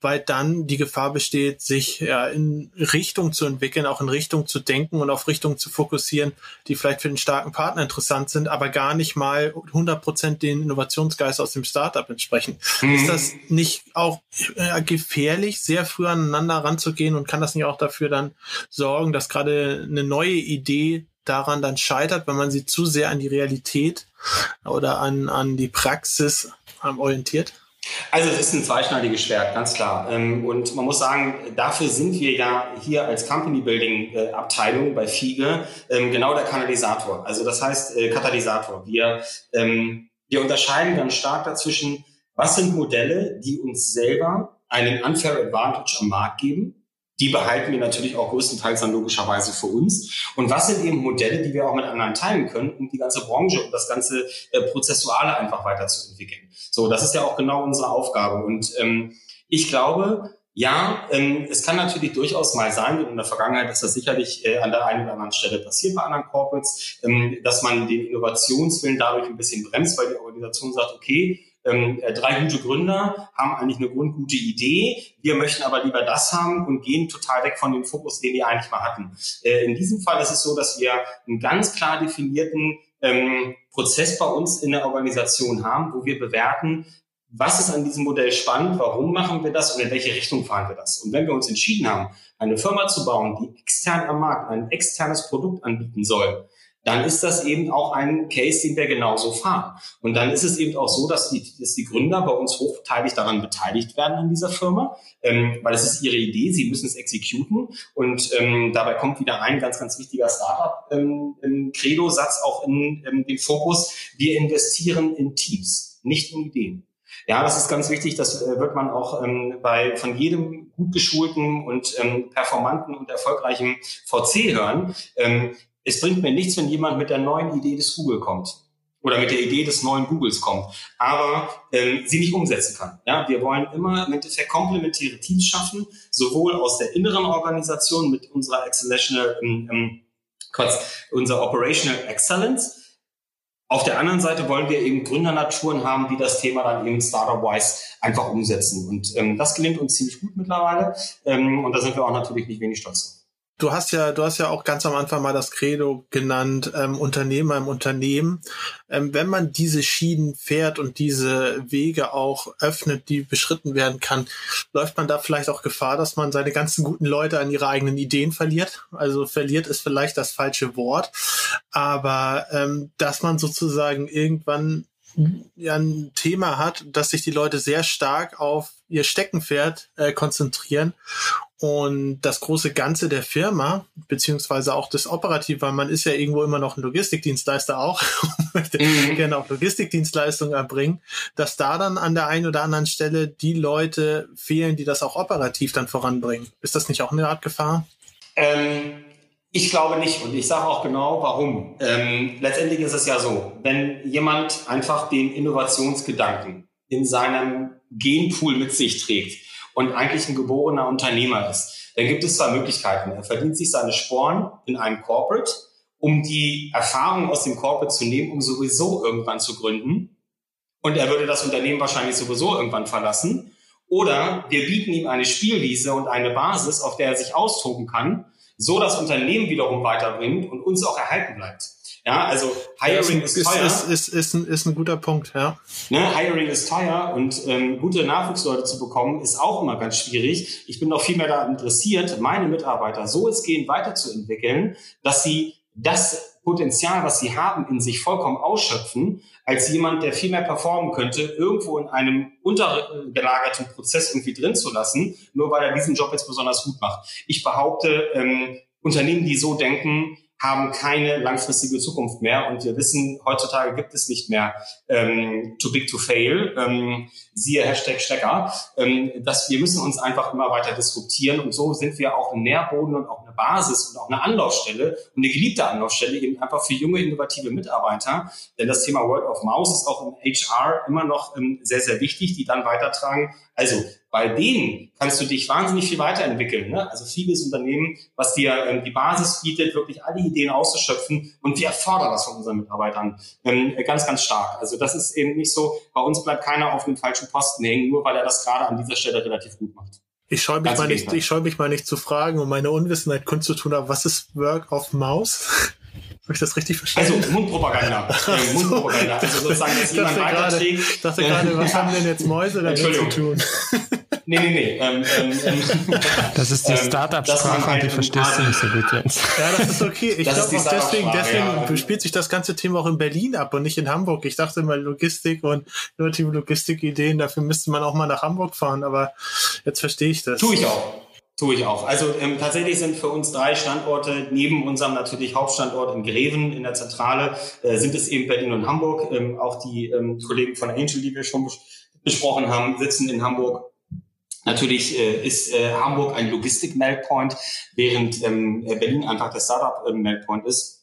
weil dann die Gefahr besteht, sich ja, in Richtung zu entwickeln, auch in Richtung zu denken und auf Richtung zu fokussieren, die vielleicht für den starken Partner interessant sind, aber gar nicht mal 100 Prozent den Innovationsgeist aus dem Startup entsprechen. Mhm. Ist das nicht auch äh, gefährlich, sehr früh aneinander ranzugehen und kann das nicht auch dafür dann sorgen, dass gerade eine neue Idee daran dann scheitert, wenn man sie zu sehr an die Realität oder an, an die Praxis ähm, orientiert? Also es ist ein zweischneidiges Schwert, ganz klar. Ähm, und man muss sagen, dafür sind wir ja hier als Company Building äh, Abteilung bei FIGE ähm, genau der Kanalisator. Also das heißt äh, Katalysator. Wir, ähm, wir unterscheiden ganz stark dazwischen, was sind Modelle, die uns selber einen unfair advantage am Markt geben. Die behalten wir natürlich auch größtenteils dann logischerweise für uns. Und was sind eben Modelle, die wir auch mit anderen teilen können, um die ganze Branche und das ganze äh, Prozessuale einfach weiterzuentwickeln. So, das ist ja auch genau unsere Aufgabe. Und ähm, ich glaube, ja, ähm, es kann natürlich durchaus mal sein, und in der Vergangenheit ist das sicherlich äh, an der einen oder anderen Stelle passiert bei anderen Corporates, ähm, dass man den Innovationswillen dadurch ein bisschen bremst, weil die Organisation sagt, okay, ähm, äh, drei gute Gründer haben eigentlich eine grundgute Idee. Wir möchten aber lieber das haben und gehen total weg von dem Fokus, den die eigentlich mal hatten. Äh, in diesem Fall ist es so, dass wir einen ganz klar definierten ähm, Prozess bei uns in der Organisation haben, wo wir bewerten, was ist an diesem Modell spannend, warum machen wir das und in welche Richtung fahren wir das. Und wenn wir uns entschieden haben, eine Firma zu bauen, die extern am Markt ein externes Produkt anbieten soll, dann ist das eben auch ein Case, den wir genauso fahren. Und dann ist es eben auch so, dass die, dass die Gründer bei uns hochteilig daran beteiligt werden an dieser Firma, ähm, weil es ist ihre Idee, sie müssen es exekuten. Und ähm, dabei kommt wieder ein ganz, ganz wichtiger Startup-Credo-Satz ähm, auch in ähm, den Fokus. Wir investieren in Teams, nicht in Ideen. Ja, das ist ganz wichtig. Das äh, wird man auch ähm, bei von jedem gut geschulten und ähm, performanten und erfolgreichen VC hören. Ähm, es bringt mir nichts, wenn jemand mit der neuen Idee des Google kommt oder mit der Idee des neuen Googles kommt, aber ähm, sie nicht umsetzen kann. Ja, wir wollen immer im Endeffekt komplementäre Teams schaffen, sowohl aus der inneren Organisation mit unserer Exceptional, ähm, ähm, kurz, unserer Operational Excellence. Auf der anderen Seite wollen wir eben Gründernaturen haben, die das Thema dann eben Startup-wise einfach umsetzen. Und ähm, das gelingt uns ziemlich gut mittlerweile. Ähm, und da sind wir auch natürlich nicht wenig stolz drauf. Du hast ja, du hast ja auch ganz am Anfang mal das Credo genannt, ähm, Unternehmer im Unternehmen. Ähm, wenn man diese Schienen fährt und diese Wege auch öffnet, die beschritten werden kann, läuft man da vielleicht auch Gefahr, dass man seine ganzen guten Leute an ihre eigenen Ideen verliert. Also verliert ist vielleicht das falsche Wort, aber ähm, dass man sozusagen irgendwann ja ein Thema hat, dass sich die Leute sehr stark auf ihr Steckenpferd äh, konzentrieren und das große Ganze der Firma, beziehungsweise auch das Operative, weil man ist ja irgendwo immer noch ein Logistikdienstleister auch, möchte mhm. gerne auch Logistikdienstleistungen erbringen, dass da dann an der einen oder anderen Stelle die Leute fehlen, die das auch operativ dann voranbringen. Ist das nicht auch eine Art Gefahr? Ähm, ich glaube nicht und ich sage auch genau warum. Ähm, letztendlich ist es ja so, wenn jemand einfach den Innovationsgedanken in seinem Genpool mit sich trägt und eigentlich ein geborener Unternehmer ist, dann gibt es zwei Möglichkeiten. Er verdient sich seine Sporen in einem Corporate, um die Erfahrung aus dem Corporate zu nehmen, um sowieso irgendwann zu gründen. Und er würde das Unternehmen wahrscheinlich sowieso irgendwann verlassen. Oder wir bieten ihm eine Spielwiese und eine Basis, auf der er sich austoben kann so das Unternehmen wiederum weiterbringt und uns auch erhalten bleibt. Ja, also Hiring ist, ist teuer. Ist, ist, ist, ein, ist ein guter Punkt, ja. Ne, Hiring ist teuer und ähm, gute Nachwuchsleute zu bekommen, ist auch immer ganz schwierig. Ich bin noch viel mehr da interessiert, meine Mitarbeiter so es gehen weiterzuentwickeln, dass sie das Potenzial, was sie haben, in sich vollkommen ausschöpfen, als jemand, der viel mehr performen könnte, irgendwo in einem untergelagerten Prozess irgendwie drin zu lassen, nur weil er diesen Job jetzt besonders gut macht. Ich behaupte, ähm, Unternehmen, die so denken, haben keine langfristige Zukunft mehr. Und wir wissen, heutzutage gibt es nicht mehr ähm, too big to fail, ähm, siehe Hashtag Stecker, ähm, dass wir müssen uns einfach immer weiter disruptieren. Und so sind wir auch ein Nährboden und auch eine Basis und auch eine Anlaufstelle und eine geliebte Anlaufstelle eben einfach für junge, innovative Mitarbeiter. Denn das Thema Word of Mouse ist auch im HR immer noch ähm, sehr, sehr wichtig, die dann weitertragen. Also bei denen kannst du dich wahnsinnig viel weiterentwickeln. Ne? Also vieles Unternehmen, was dir ähm, die Basis bietet, wirklich alle Ideen auszuschöpfen und wir fordern das von unseren Mitarbeitern ähm, ganz, ganz stark. Also das ist eben nicht so, bei uns bleibt keiner auf dem falschen Posten hängen, nur weil er das gerade an dieser Stelle relativ gut macht. Ich scheue mich, mal nicht, ich scheue mich mal nicht zu fragen, um meine Unwissenheit kundzutun, aber was ist Work of Mouse? Habe ich das richtig verstanden? Also Mundpropaganda. äh, Mundpropaganda. Also sozusagen, dass jemand weiterträgt. Ich dachte gerade, was haben denn jetzt Mäuse damit zu tun? Nee, nee, nee. Ähm, ähm, ähm das ist die ähm, Startup-Sprache die verstehst du nicht so gut jetzt. Ja, das ist okay. Ich glaube auch deswegen, deswegen ja. spielt sich das ganze Thema auch in Berlin ab und nicht in Hamburg. Ich dachte mal Logistik und innovative Logistikideen, dafür müsste man auch mal nach Hamburg fahren, aber jetzt verstehe ich das. Tue ich auch. Tue ich auch. Also ähm, tatsächlich sind für uns drei Standorte neben unserem natürlich Hauptstandort in Greven in der Zentrale äh, sind es eben Berlin und Hamburg. Ähm, auch die ähm, Kollegen von Angel, die wir schon bes besprochen haben, sitzen in Hamburg. Natürlich äh, ist äh, Hamburg ein Logistik-Meltpoint, während ähm, Berlin einfach der Startup-Meltpoint ist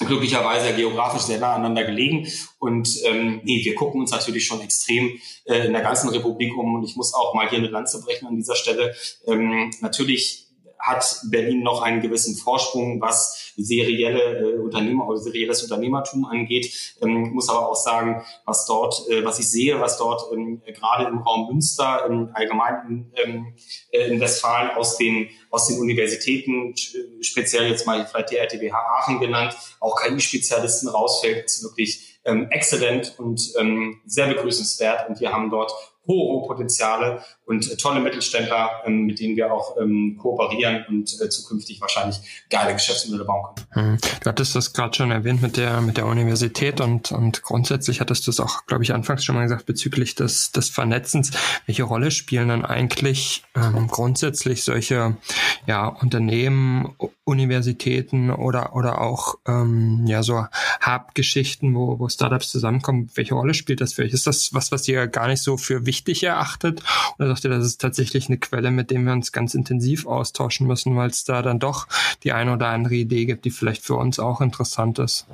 glücklicherweise geografisch sehr nah aneinander gelegen. Und ähm, nee, wir gucken uns natürlich schon extrem äh, in der ganzen Republik um. Und ich muss auch mal hier eine Lanze brechen an dieser Stelle. Ähm, natürlich hat Berlin noch einen gewissen Vorsprung, was serielle äh, Unternehmer oder serielles Unternehmertum angeht. Ähm, muss aber auch sagen, was dort, äh, was ich sehe, was dort ähm, gerade im Raum Münster, im Allgemeinen ähm, äh, in Westfalen aus den aus den Universitäten, speziell jetzt mal vielleicht die RTBH Aachen genannt, auch KI-Spezialisten rausfällt, ist wirklich ähm, exzellent und ähm, sehr begrüßenswert. Und wir haben dort hohe, hohe Potenziale und äh, tolle Mittelständler, ähm, mit denen wir auch ähm, kooperieren und äh, zukünftig wahrscheinlich geile Geschäftsmodelle bauen können. Hm. Du hattest das gerade schon erwähnt mit der mit der Universität und und grundsätzlich hattest du es auch, glaube ich, anfangs schon mal gesagt bezüglich des des Vernetzens. Welche Rolle spielen dann eigentlich ähm, grundsätzlich solche ja Unternehmen, Universitäten oder oder auch ähm, ja so Hub-Geschichten, wo wo Startups zusammenkommen? Welche Rolle spielt das für euch? Ist das was, was ihr gar nicht so für wichtig erachtet oder sagt ihr, das ist tatsächlich eine Quelle, mit dem wir uns ganz intensiv austauschen müssen, weil es da dann doch die eine oder andere Idee gibt, die vielleicht für uns auch interessant ist?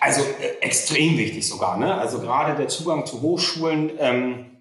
Also äh, extrem wichtig sogar. Ne? Also gerade der Zugang zu Hochschulen. Ähm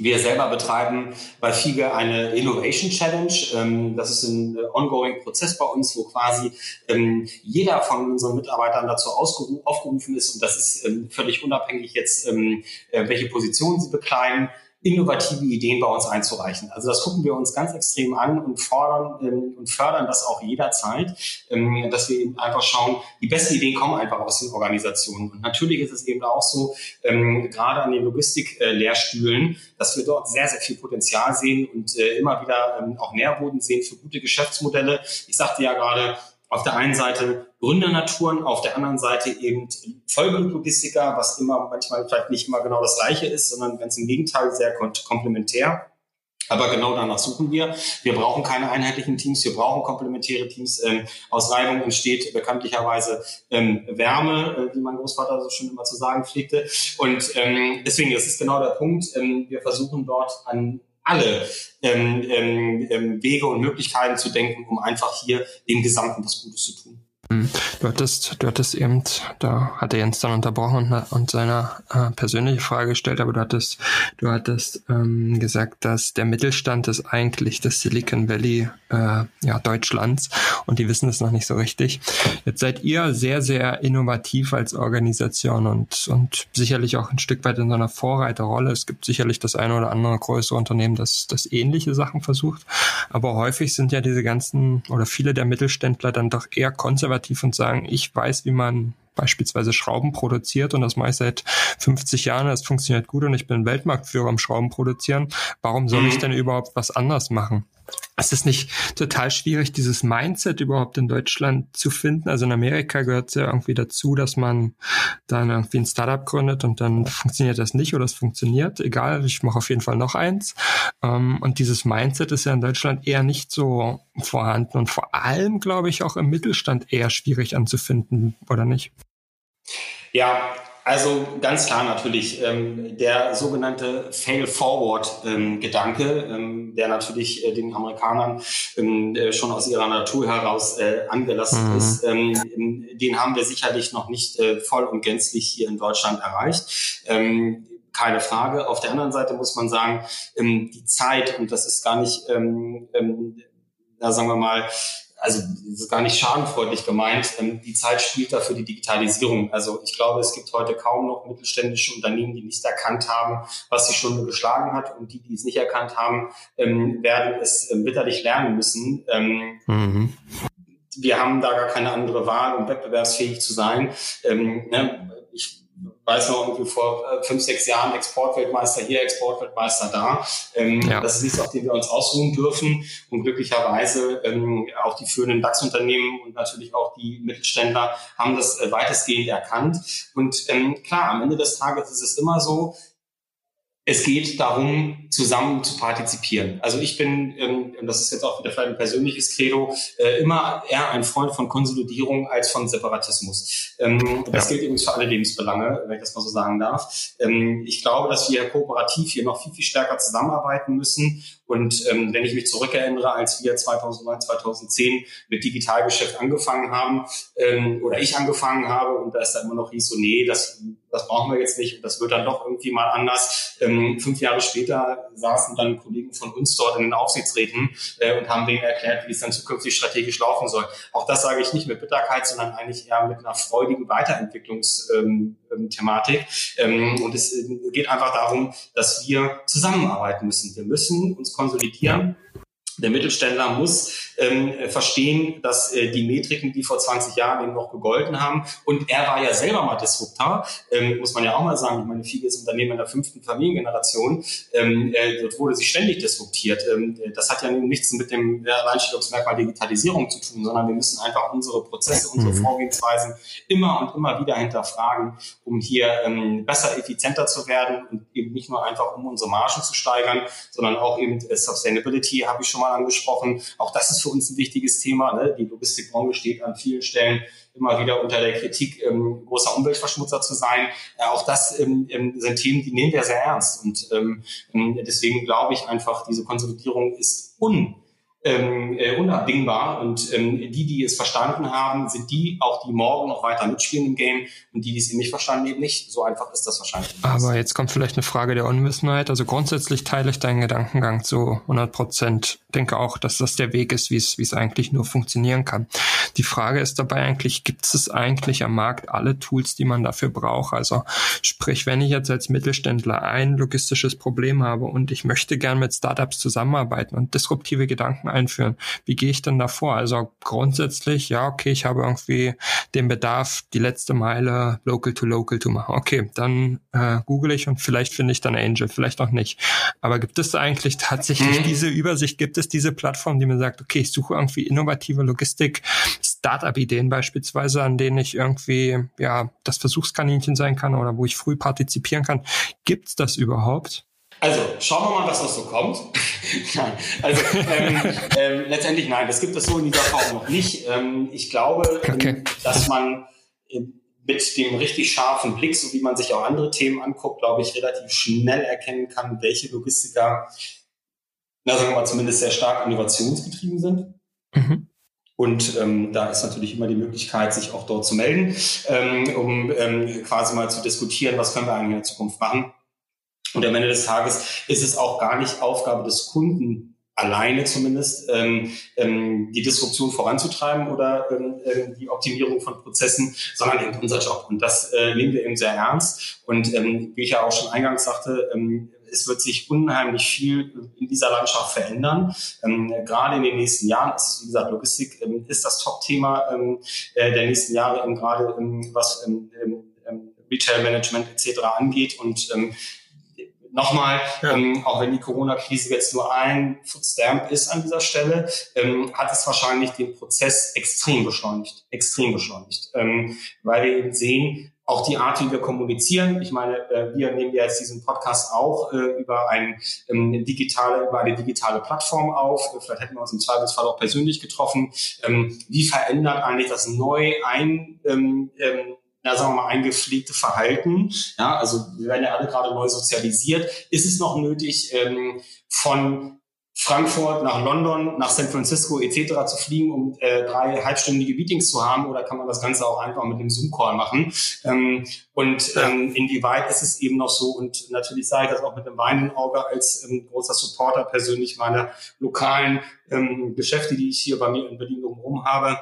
wir selber betreiben bei FIGE eine Innovation Challenge. Ähm, das ist ein äh, ongoing Prozess bei uns, wo quasi ähm, jeder von unseren Mitarbeitern dazu aufgerufen ist. Und das ist ähm, völlig unabhängig jetzt, äh, welche Position sie bekleiden innovative Ideen bei uns einzureichen. Also das gucken wir uns ganz extrem an und fordern ähm, und fördern das auch jederzeit, ähm, dass wir eben einfach schauen, die besten Ideen kommen einfach aus den Organisationen. Und natürlich ist es eben auch so, ähm, gerade an den Logistik-Lehrstühlen, dass wir dort sehr, sehr viel Potenzial sehen und äh, immer wieder ähm, auch Nährboden sehen für gute Geschäftsmodelle. Ich sagte ja gerade, auf der einen Seite Gründernaturen, auf der anderen Seite eben Vollblutlogistiker, was immer manchmal vielleicht nicht immer genau das Gleiche ist, sondern ganz im Gegenteil sehr komplementär. Aber genau danach suchen wir. Wir brauchen keine einheitlichen Teams, wir brauchen komplementäre Teams. Ähm, aus Reibung entsteht bekanntlicherweise ähm, Wärme, äh, wie mein Großvater so schon immer zu sagen pflegte. Und ähm, deswegen, das ist genau der Punkt. Ähm, wir versuchen dort an alle ähm, ähm, ähm, Wege und Möglichkeiten zu denken, um einfach hier dem Gesamten was Gutes zu tun. Hm. Du hattest, du hattest eben, da hat er Jens dann unterbrochen und, und seine äh, persönliche Frage gestellt, aber du hattest, du hattest ähm, gesagt, dass der Mittelstand ist eigentlich das Silicon Valley äh, ja, Deutschlands und die wissen es noch nicht so richtig. Jetzt seid ihr sehr, sehr innovativ als Organisation und, und sicherlich auch ein Stück weit in so einer Vorreiterrolle. Es gibt sicherlich das eine oder andere größere Unternehmen, das, das ähnliche Sachen versucht, aber häufig sind ja diese ganzen oder viele der Mittelständler dann doch eher konservativ und sagen, ich weiß, wie man beispielsweise Schrauben produziert und das mache ich seit 50 Jahren, das funktioniert gut und ich bin Weltmarktführer am Schrauben produzieren. Warum soll ich mhm. denn überhaupt was anders machen? Es ist nicht total schwierig, dieses Mindset überhaupt in Deutschland zu finden. Also in Amerika gehört es ja irgendwie dazu, dass man dann irgendwie ein Startup gründet und dann funktioniert das nicht oder es funktioniert. Egal, ich mache auf jeden Fall noch eins. Ähm, und dieses Mindset ist ja in Deutschland eher nicht so vorhanden und vor allem, glaube ich, auch im Mittelstand eher schwierig anzufinden, oder nicht? Ja, also ganz klar natürlich ähm, der sogenannte Fail-Forward-Gedanke, ähm, der natürlich äh, den Amerikanern ähm, äh, schon aus ihrer Natur heraus äh, angelassen mhm. ist, ähm, den haben wir sicherlich noch nicht äh, voll und gänzlich hier in Deutschland erreicht. Ähm, keine Frage. Auf der anderen Seite muss man sagen, ähm, die Zeit, und das ist gar nicht, ähm, ähm, da sagen wir mal, also das ist gar nicht schadenfreudig gemeint, ähm, die Zeit spielt dafür die Digitalisierung. Also ich glaube, es gibt heute kaum noch mittelständische Unternehmen, die nicht erkannt haben, was die Stunde geschlagen hat. Und die, die es nicht erkannt haben, ähm, werden es ähm, bitterlich lernen müssen. Mhm. Wir haben da gar keine andere Wahl, um wettbewerbsfähig zu sein. Ne, ich weiß noch irgendwie vor äh, fünf, sechs Jahren Exportweltmeister hier, Exportweltmeister da. Ähm, ja. Das ist nichts, auf dem wir uns ausruhen dürfen. Und glücklicherweise ähm, auch die führenden DAX-Unternehmen und natürlich auch die Mittelständler haben das äh, weitestgehend erkannt. Und ähm, klar, am Ende des Tages ist es immer so, es geht darum, zusammen zu partizipieren. Also ich bin, ähm, das ist jetzt auch wieder vielleicht ein persönliches Credo, äh, immer eher ein Freund von Konsolidierung als von Separatismus. Ähm, das gilt übrigens für alle Lebensbelange, wenn ich das mal so sagen darf. Ähm, ich glaube, dass wir kooperativ hier noch viel, viel stärker zusammenarbeiten müssen. Und ähm, wenn ich mich zurückerinnere, als wir 2009, 2010 mit Digitalgeschäft angefangen haben ähm, oder ich angefangen habe und da ist da immer noch hieß so, nee, das das brauchen wir jetzt nicht und das wird dann doch irgendwie mal anders. Ähm, fünf Jahre später saßen dann Kollegen von uns dort in den Aufsichtsräten äh, und haben denen erklärt, wie es dann zukünftig strategisch laufen soll. Auch das sage ich nicht mit Bitterkeit, sondern eigentlich eher mit einer freudigen Weiterentwicklungsthematik. Ähm, ähm, und es äh, geht einfach darum, dass wir zusammenarbeiten müssen. Wir müssen uns konsolidieren. Ja. Der Mittelständler muss ähm, verstehen, dass äh, die Metriken, die vor 20 Jahren eben noch gegolten haben, und er war ja selber mal Disruptor, ähm, muss man ja auch mal sagen, ich meine, vieles Unternehmen in der fünften Familiengeneration, ähm, äh, dort wurde sich ständig disruptiert. Ähm, das hat ja nun nichts mit dem Alleinstellungsmerkmal Digitalisierung zu tun, sondern wir müssen einfach unsere Prozesse, unsere mhm. Vorgehensweisen immer und immer wieder hinterfragen, um hier ähm, besser, effizienter zu werden und eben nicht nur einfach, um unsere Margen zu steigern, sondern auch eben äh, Sustainability habe ich schon mal angesprochen. Auch das ist für uns ein wichtiges Thema. Ne? Die Logistikbranche steht an vielen Stellen immer wieder unter der Kritik, ähm, großer Umweltverschmutzer zu sein. Äh, auch das ähm, ähm, sind Themen, die nehmen wir sehr ernst. Und ähm, ähm deswegen glaube ich einfach, diese Konsolidierung ist un ähm, äh, unabdingbar. Und ähm, die, die es verstanden haben, sind die auch, die morgen noch weiter mitspielen im Game. Und die, die es eben nicht verstanden haben, nicht. So einfach ist das wahrscheinlich. Aber jetzt kommt vielleicht eine Frage der Unwissenheit. Also grundsätzlich teile ich deinen Gedankengang zu 100 Prozent. Denke auch, dass das der Weg ist, wie es, wie es eigentlich nur funktionieren kann. Die Frage ist dabei eigentlich, gibt es eigentlich am Markt alle Tools, die man dafür braucht? Also sprich, wenn ich jetzt als Mittelständler ein logistisches Problem habe und ich möchte gern mit Startups zusammenarbeiten und disruptive Gedanken einführen. Wie gehe ich denn da vor? Also grundsätzlich, ja, okay, ich habe irgendwie den Bedarf, die letzte Meile local to local zu machen. Okay, dann äh, google ich und vielleicht finde ich dann Angel, vielleicht auch nicht. Aber gibt es eigentlich tatsächlich mhm. diese Übersicht? Gibt es diese Plattform, die mir sagt, okay, ich suche irgendwie innovative Logistik, Startup-Ideen beispielsweise, an denen ich irgendwie ja das Versuchskaninchen sein kann oder wo ich früh partizipieren kann? Gibt es das überhaupt? Also, schauen wir mal, was noch so kommt. nein, also ähm, ähm, letztendlich nein, das gibt es so in dieser Form noch nicht. Ähm, ich glaube, ähm, okay. dass man äh, mit dem richtig scharfen Blick, so wie man sich auch andere Themen anguckt, glaube ich, relativ schnell erkennen kann, welche Logistiker, na sagen wir mal zumindest sehr stark innovationsgetrieben sind. Mhm. Und ähm, da ist natürlich immer die Möglichkeit, sich auch dort zu melden, ähm, um ähm, quasi mal zu diskutieren, was können wir eigentlich in der Zukunft machen. Und am Ende des Tages ist es auch gar nicht Aufgabe des Kunden, alleine zumindest, ähm, ähm, die Disruption voranzutreiben oder ähm, ähm, die Optimierung von Prozessen, sondern eben unser Job. Und das äh, nehmen wir eben sehr ernst. Und ähm, wie ich ja auch schon eingangs sagte, ähm, es wird sich unheimlich viel in dieser Landschaft verändern. Ähm, gerade in den nächsten Jahren ist, wie gesagt, Logistik ähm, ist das Top-Thema ähm, äh, der nächsten Jahre, ähm, gerade ähm, was ähm, Retail Management etc. angeht. Und ähm, nochmal, ähm, auch wenn die Corona-Krise jetzt nur ein Footstamp ist an dieser Stelle, ähm, hat es wahrscheinlich den Prozess extrem beschleunigt, extrem beschleunigt, ähm, weil wir eben sehen, auch die Art, wie wir kommunizieren. Ich meine, äh, wir nehmen ja jetzt diesen Podcast auch äh, über, ein, ähm, digitale, über eine digitale Plattform auf. Vielleicht hätten wir uns im Zweifelsfall auch persönlich getroffen. Ähm, wie verändert eigentlich das neu ein ähm, ähm, ja, sagen wir mal, eingepflegte Verhalten. Ja, also wir werden ja alle gerade neu sozialisiert. Ist es noch nötig, ähm, von Frankfurt nach London, nach San Francisco etc. zu fliegen, um äh, drei halbstündige Meetings zu haben, oder kann man das Ganze auch einfach mit dem Zoom-Call machen? Ähm, und ähm, inwieweit ist es eben noch so? Und natürlich sage ich das auch mit dem weinenden Auge als ähm, großer Supporter persönlich meiner lokalen ähm, Geschäfte, die ich hier bei mir in Berlin drumherum habe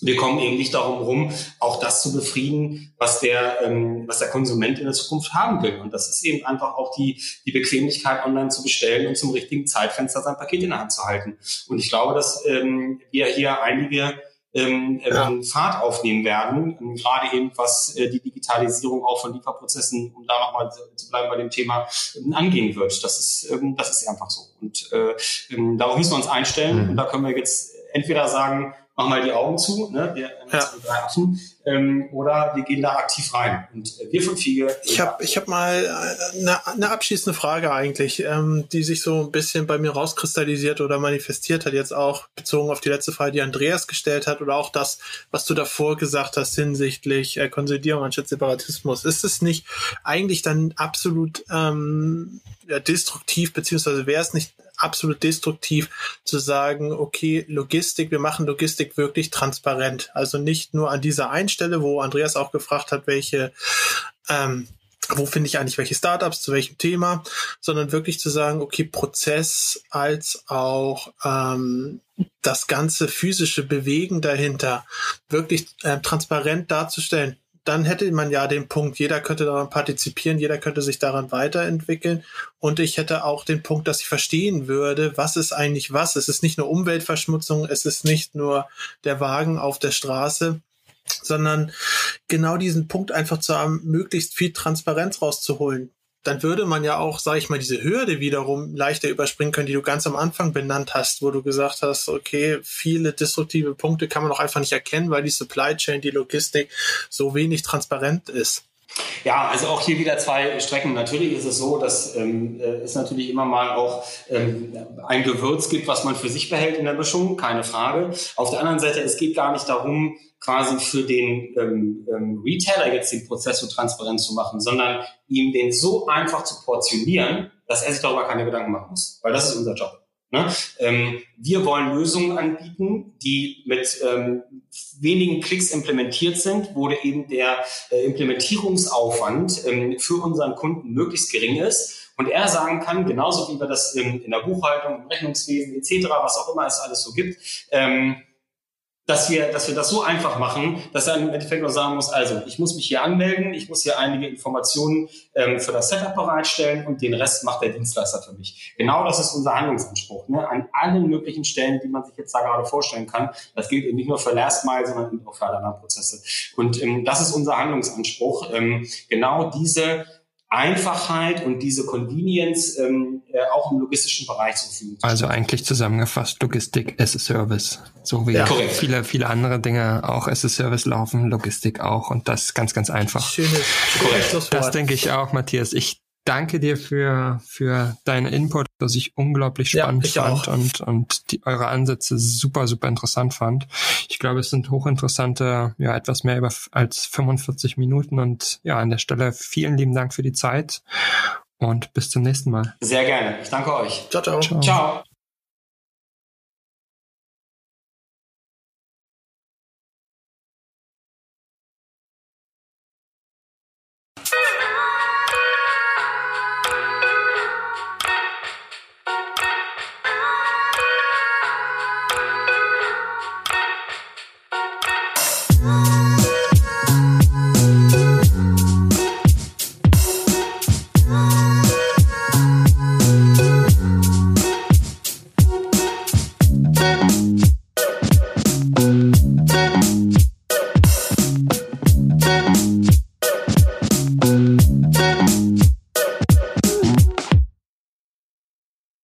wir kommen eben nicht darum rum, auch das zu befrieden, was der, ähm, was der Konsument in der Zukunft haben will. Und das ist eben einfach auch die, die Bequemlichkeit, online zu bestellen und zum richtigen Zeitfenster sein Paket in der Hand zu halten. Und ich glaube, dass ähm, wir hier einige ähm, ja. Ähm, Fahrt aufnehmen werden, ähm, gerade eben was äh, die Digitalisierung auch von Lieferprozessen, um da nochmal zu bleiben bei dem Thema, ähm, angehen wird. Das ist, ähm, das ist einfach so. Und äh, ähm, darauf müssen wir uns einstellen. Mhm. Und da können wir jetzt entweder sagen, mach mal die Augen zu, ne? wir ja. drei Affen, ähm, oder wir gehen da aktiv rein. Und äh, wir von Fiege. Ich habe ich hab mal eine, äh, eine abschließende Frage eigentlich, ähm, die sich so ein bisschen bei mir rauskristallisiert oder manifestiert hat, jetzt auch bezogen auf die letzte Frage, die Andreas gestellt hat, oder auch das, was du davor gesagt hast hinsichtlich äh, Konsolidierung anstatt Separatismus. Ist es nicht eigentlich dann absolut ähm, ja, destruktiv, beziehungsweise wäre es nicht absolut destruktiv zu sagen, okay, Logistik, wir machen Logistik wirklich transparent. Also nicht nur an dieser einen Stelle, wo Andreas auch gefragt hat, welche ähm, wo finde ich eigentlich welche Startups zu welchem Thema, sondern wirklich zu sagen, okay, Prozess als auch ähm, das ganze physische Bewegen dahinter wirklich äh, transparent darzustellen dann hätte man ja den Punkt, jeder könnte daran partizipieren, jeder könnte sich daran weiterentwickeln. Und ich hätte auch den Punkt, dass ich verstehen würde, was ist eigentlich was. Es ist nicht nur Umweltverschmutzung, es ist nicht nur der Wagen auf der Straße, sondern genau diesen Punkt einfach zu haben, möglichst viel Transparenz rauszuholen dann würde man ja auch, sage ich mal, diese Hürde wiederum leichter überspringen können, die du ganz am Anfang benannt hast, wo du gesagt hast, okay, viele destruktive Punkte kann man auch einfach nicht erkennen, weil die Supply Chain, die Logistik so wenig transparent ist. Ja, also auch hier wieder zwei Strecken. Natürlich ist es so, dass ähm, äh, es natürlich immer mal auch ähm, ein Gewürz gibt, was man für sich behält in der Mischung, keine Frage. Auf der anderen Seite, es geht gar nicht darum, quasi für den ähm, ähm, Retailer jetzt den Prozess so transparent zu machen, sondern ihm den so einfach zu portionieren, dass er sich darüber keine Gedanken machen muss. Weil das ist unser Job. Ne? Ähm, wir wollen Lösungen anbieten, die mit ähm, wenigen Klicks implementiert sind, wo eben der äh, Implementierungsaufwand ähm, für unseren Kunden möglichst gering ist und er sagen kann, genauso wie wir das in, in der Buchhaltung, im Rechnungswesen etc., was auch immer es alles so gibt, ähm, dass wir, dass wir das so einfach machen, dass er im Endeffekt nur sagen muss, also ich muss mich hier anmelden, ich muss hier einige Informationen ähm, für das Setup bereitstellen und den Rest macht der Dienstleister für mich. Genau das ist unser Handlungsanspruch. Ne? An allen möglichen Stellen, die man sich jetzt da gerade vorstellen kann. Das gilt eben nicht nur für Last Mile, sondern auch für alle anderen Prozesse. Und ähm, das ist unser Handlungsanspruch. Ähm, genau diese Einfachheit und diese Convenience ähm, äh, auch im logistischen Bereich zu führen. Also eigentlich zusammengefasst Logistik as a Service. So wie ja, viele, viele andere Dinge auch as a Service laufen, Logistik auch und das ganz, ganz einfach. Schönes, schönes Das denke ich auch, Matthias. Ich danke dir für, für deinen Input, was ich unglaublich spannend ja, ich fand auch. und, und die, eure Ansätze super, super interessant fand. Ich glaube, es sind hochinteressante, ja, etwas mehr über, als 45 Minuten und ja, an der Stelle vielen lieben Dank für die Zeit und bis zum nächsten Mal. Sehr gerne. Ich danke euch. Ciao, ciao. Ciao. ciao.